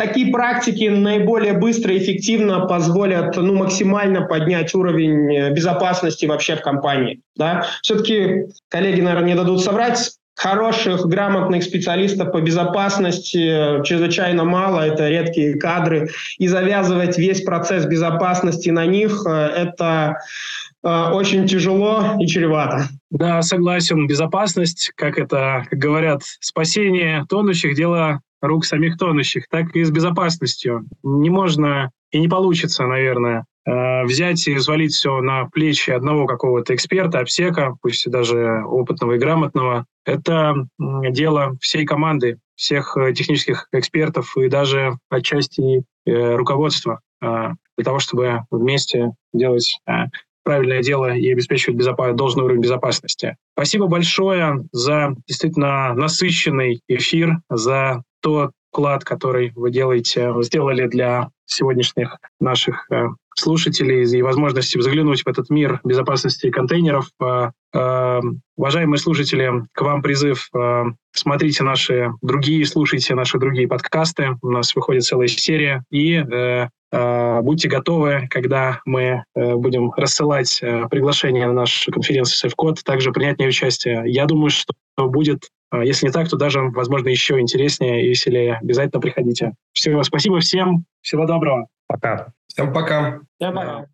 такие практики наиболее быстро и эффективно позволят ну, максимально поднять уровень э, безопасности вообще в компании. Да? Все-таки коллеги, наверное, не дадут соврать, хороших, грамотных специалистов по безопасности чрезвычайно мало, это редкие кадры, и завязывать весь процесс безопасности на них э, – это э, очень тяжело и чревато. Да, согласен. Безопасность, как это как говорят, спасение тонущих – дело рук самих тонущих, так и с безопасностью. Не можно и не получится, наверное, э, взять и взвалить все на плечи одного какого-то эксперта, обсека, пусть даже опытного и грамотного. Это дело всей команды, всех э, технических экспертов и даже отчасти э, руководства для того, чтобы вместе делать правильное дело и обеспечивать безопас... должный уровень безопасности. Спасибо большое за действительно насыщенный эфир, за тот вклад, который вы делаете, сделали для сегодняшних наших э, слушателей и возможности заглянуть в этот мир безопасности контейнеров. Э, э, уважаемые слушатели, к вам призыв. Смотрите наши другие, слушайте наши другие подкасты. У нас выходит целая серия. И будьте готовы, когда мы будем рассылать приглашение на нашу конференцию SafeCode, также принять в ней участие. Я думаю, что будет а если не так, то даже, возможно, еще интереснее и веселее. Обязательно приходите. Всего спасибо всем. Всего доброго. Пока. Всем пока. Всем пока.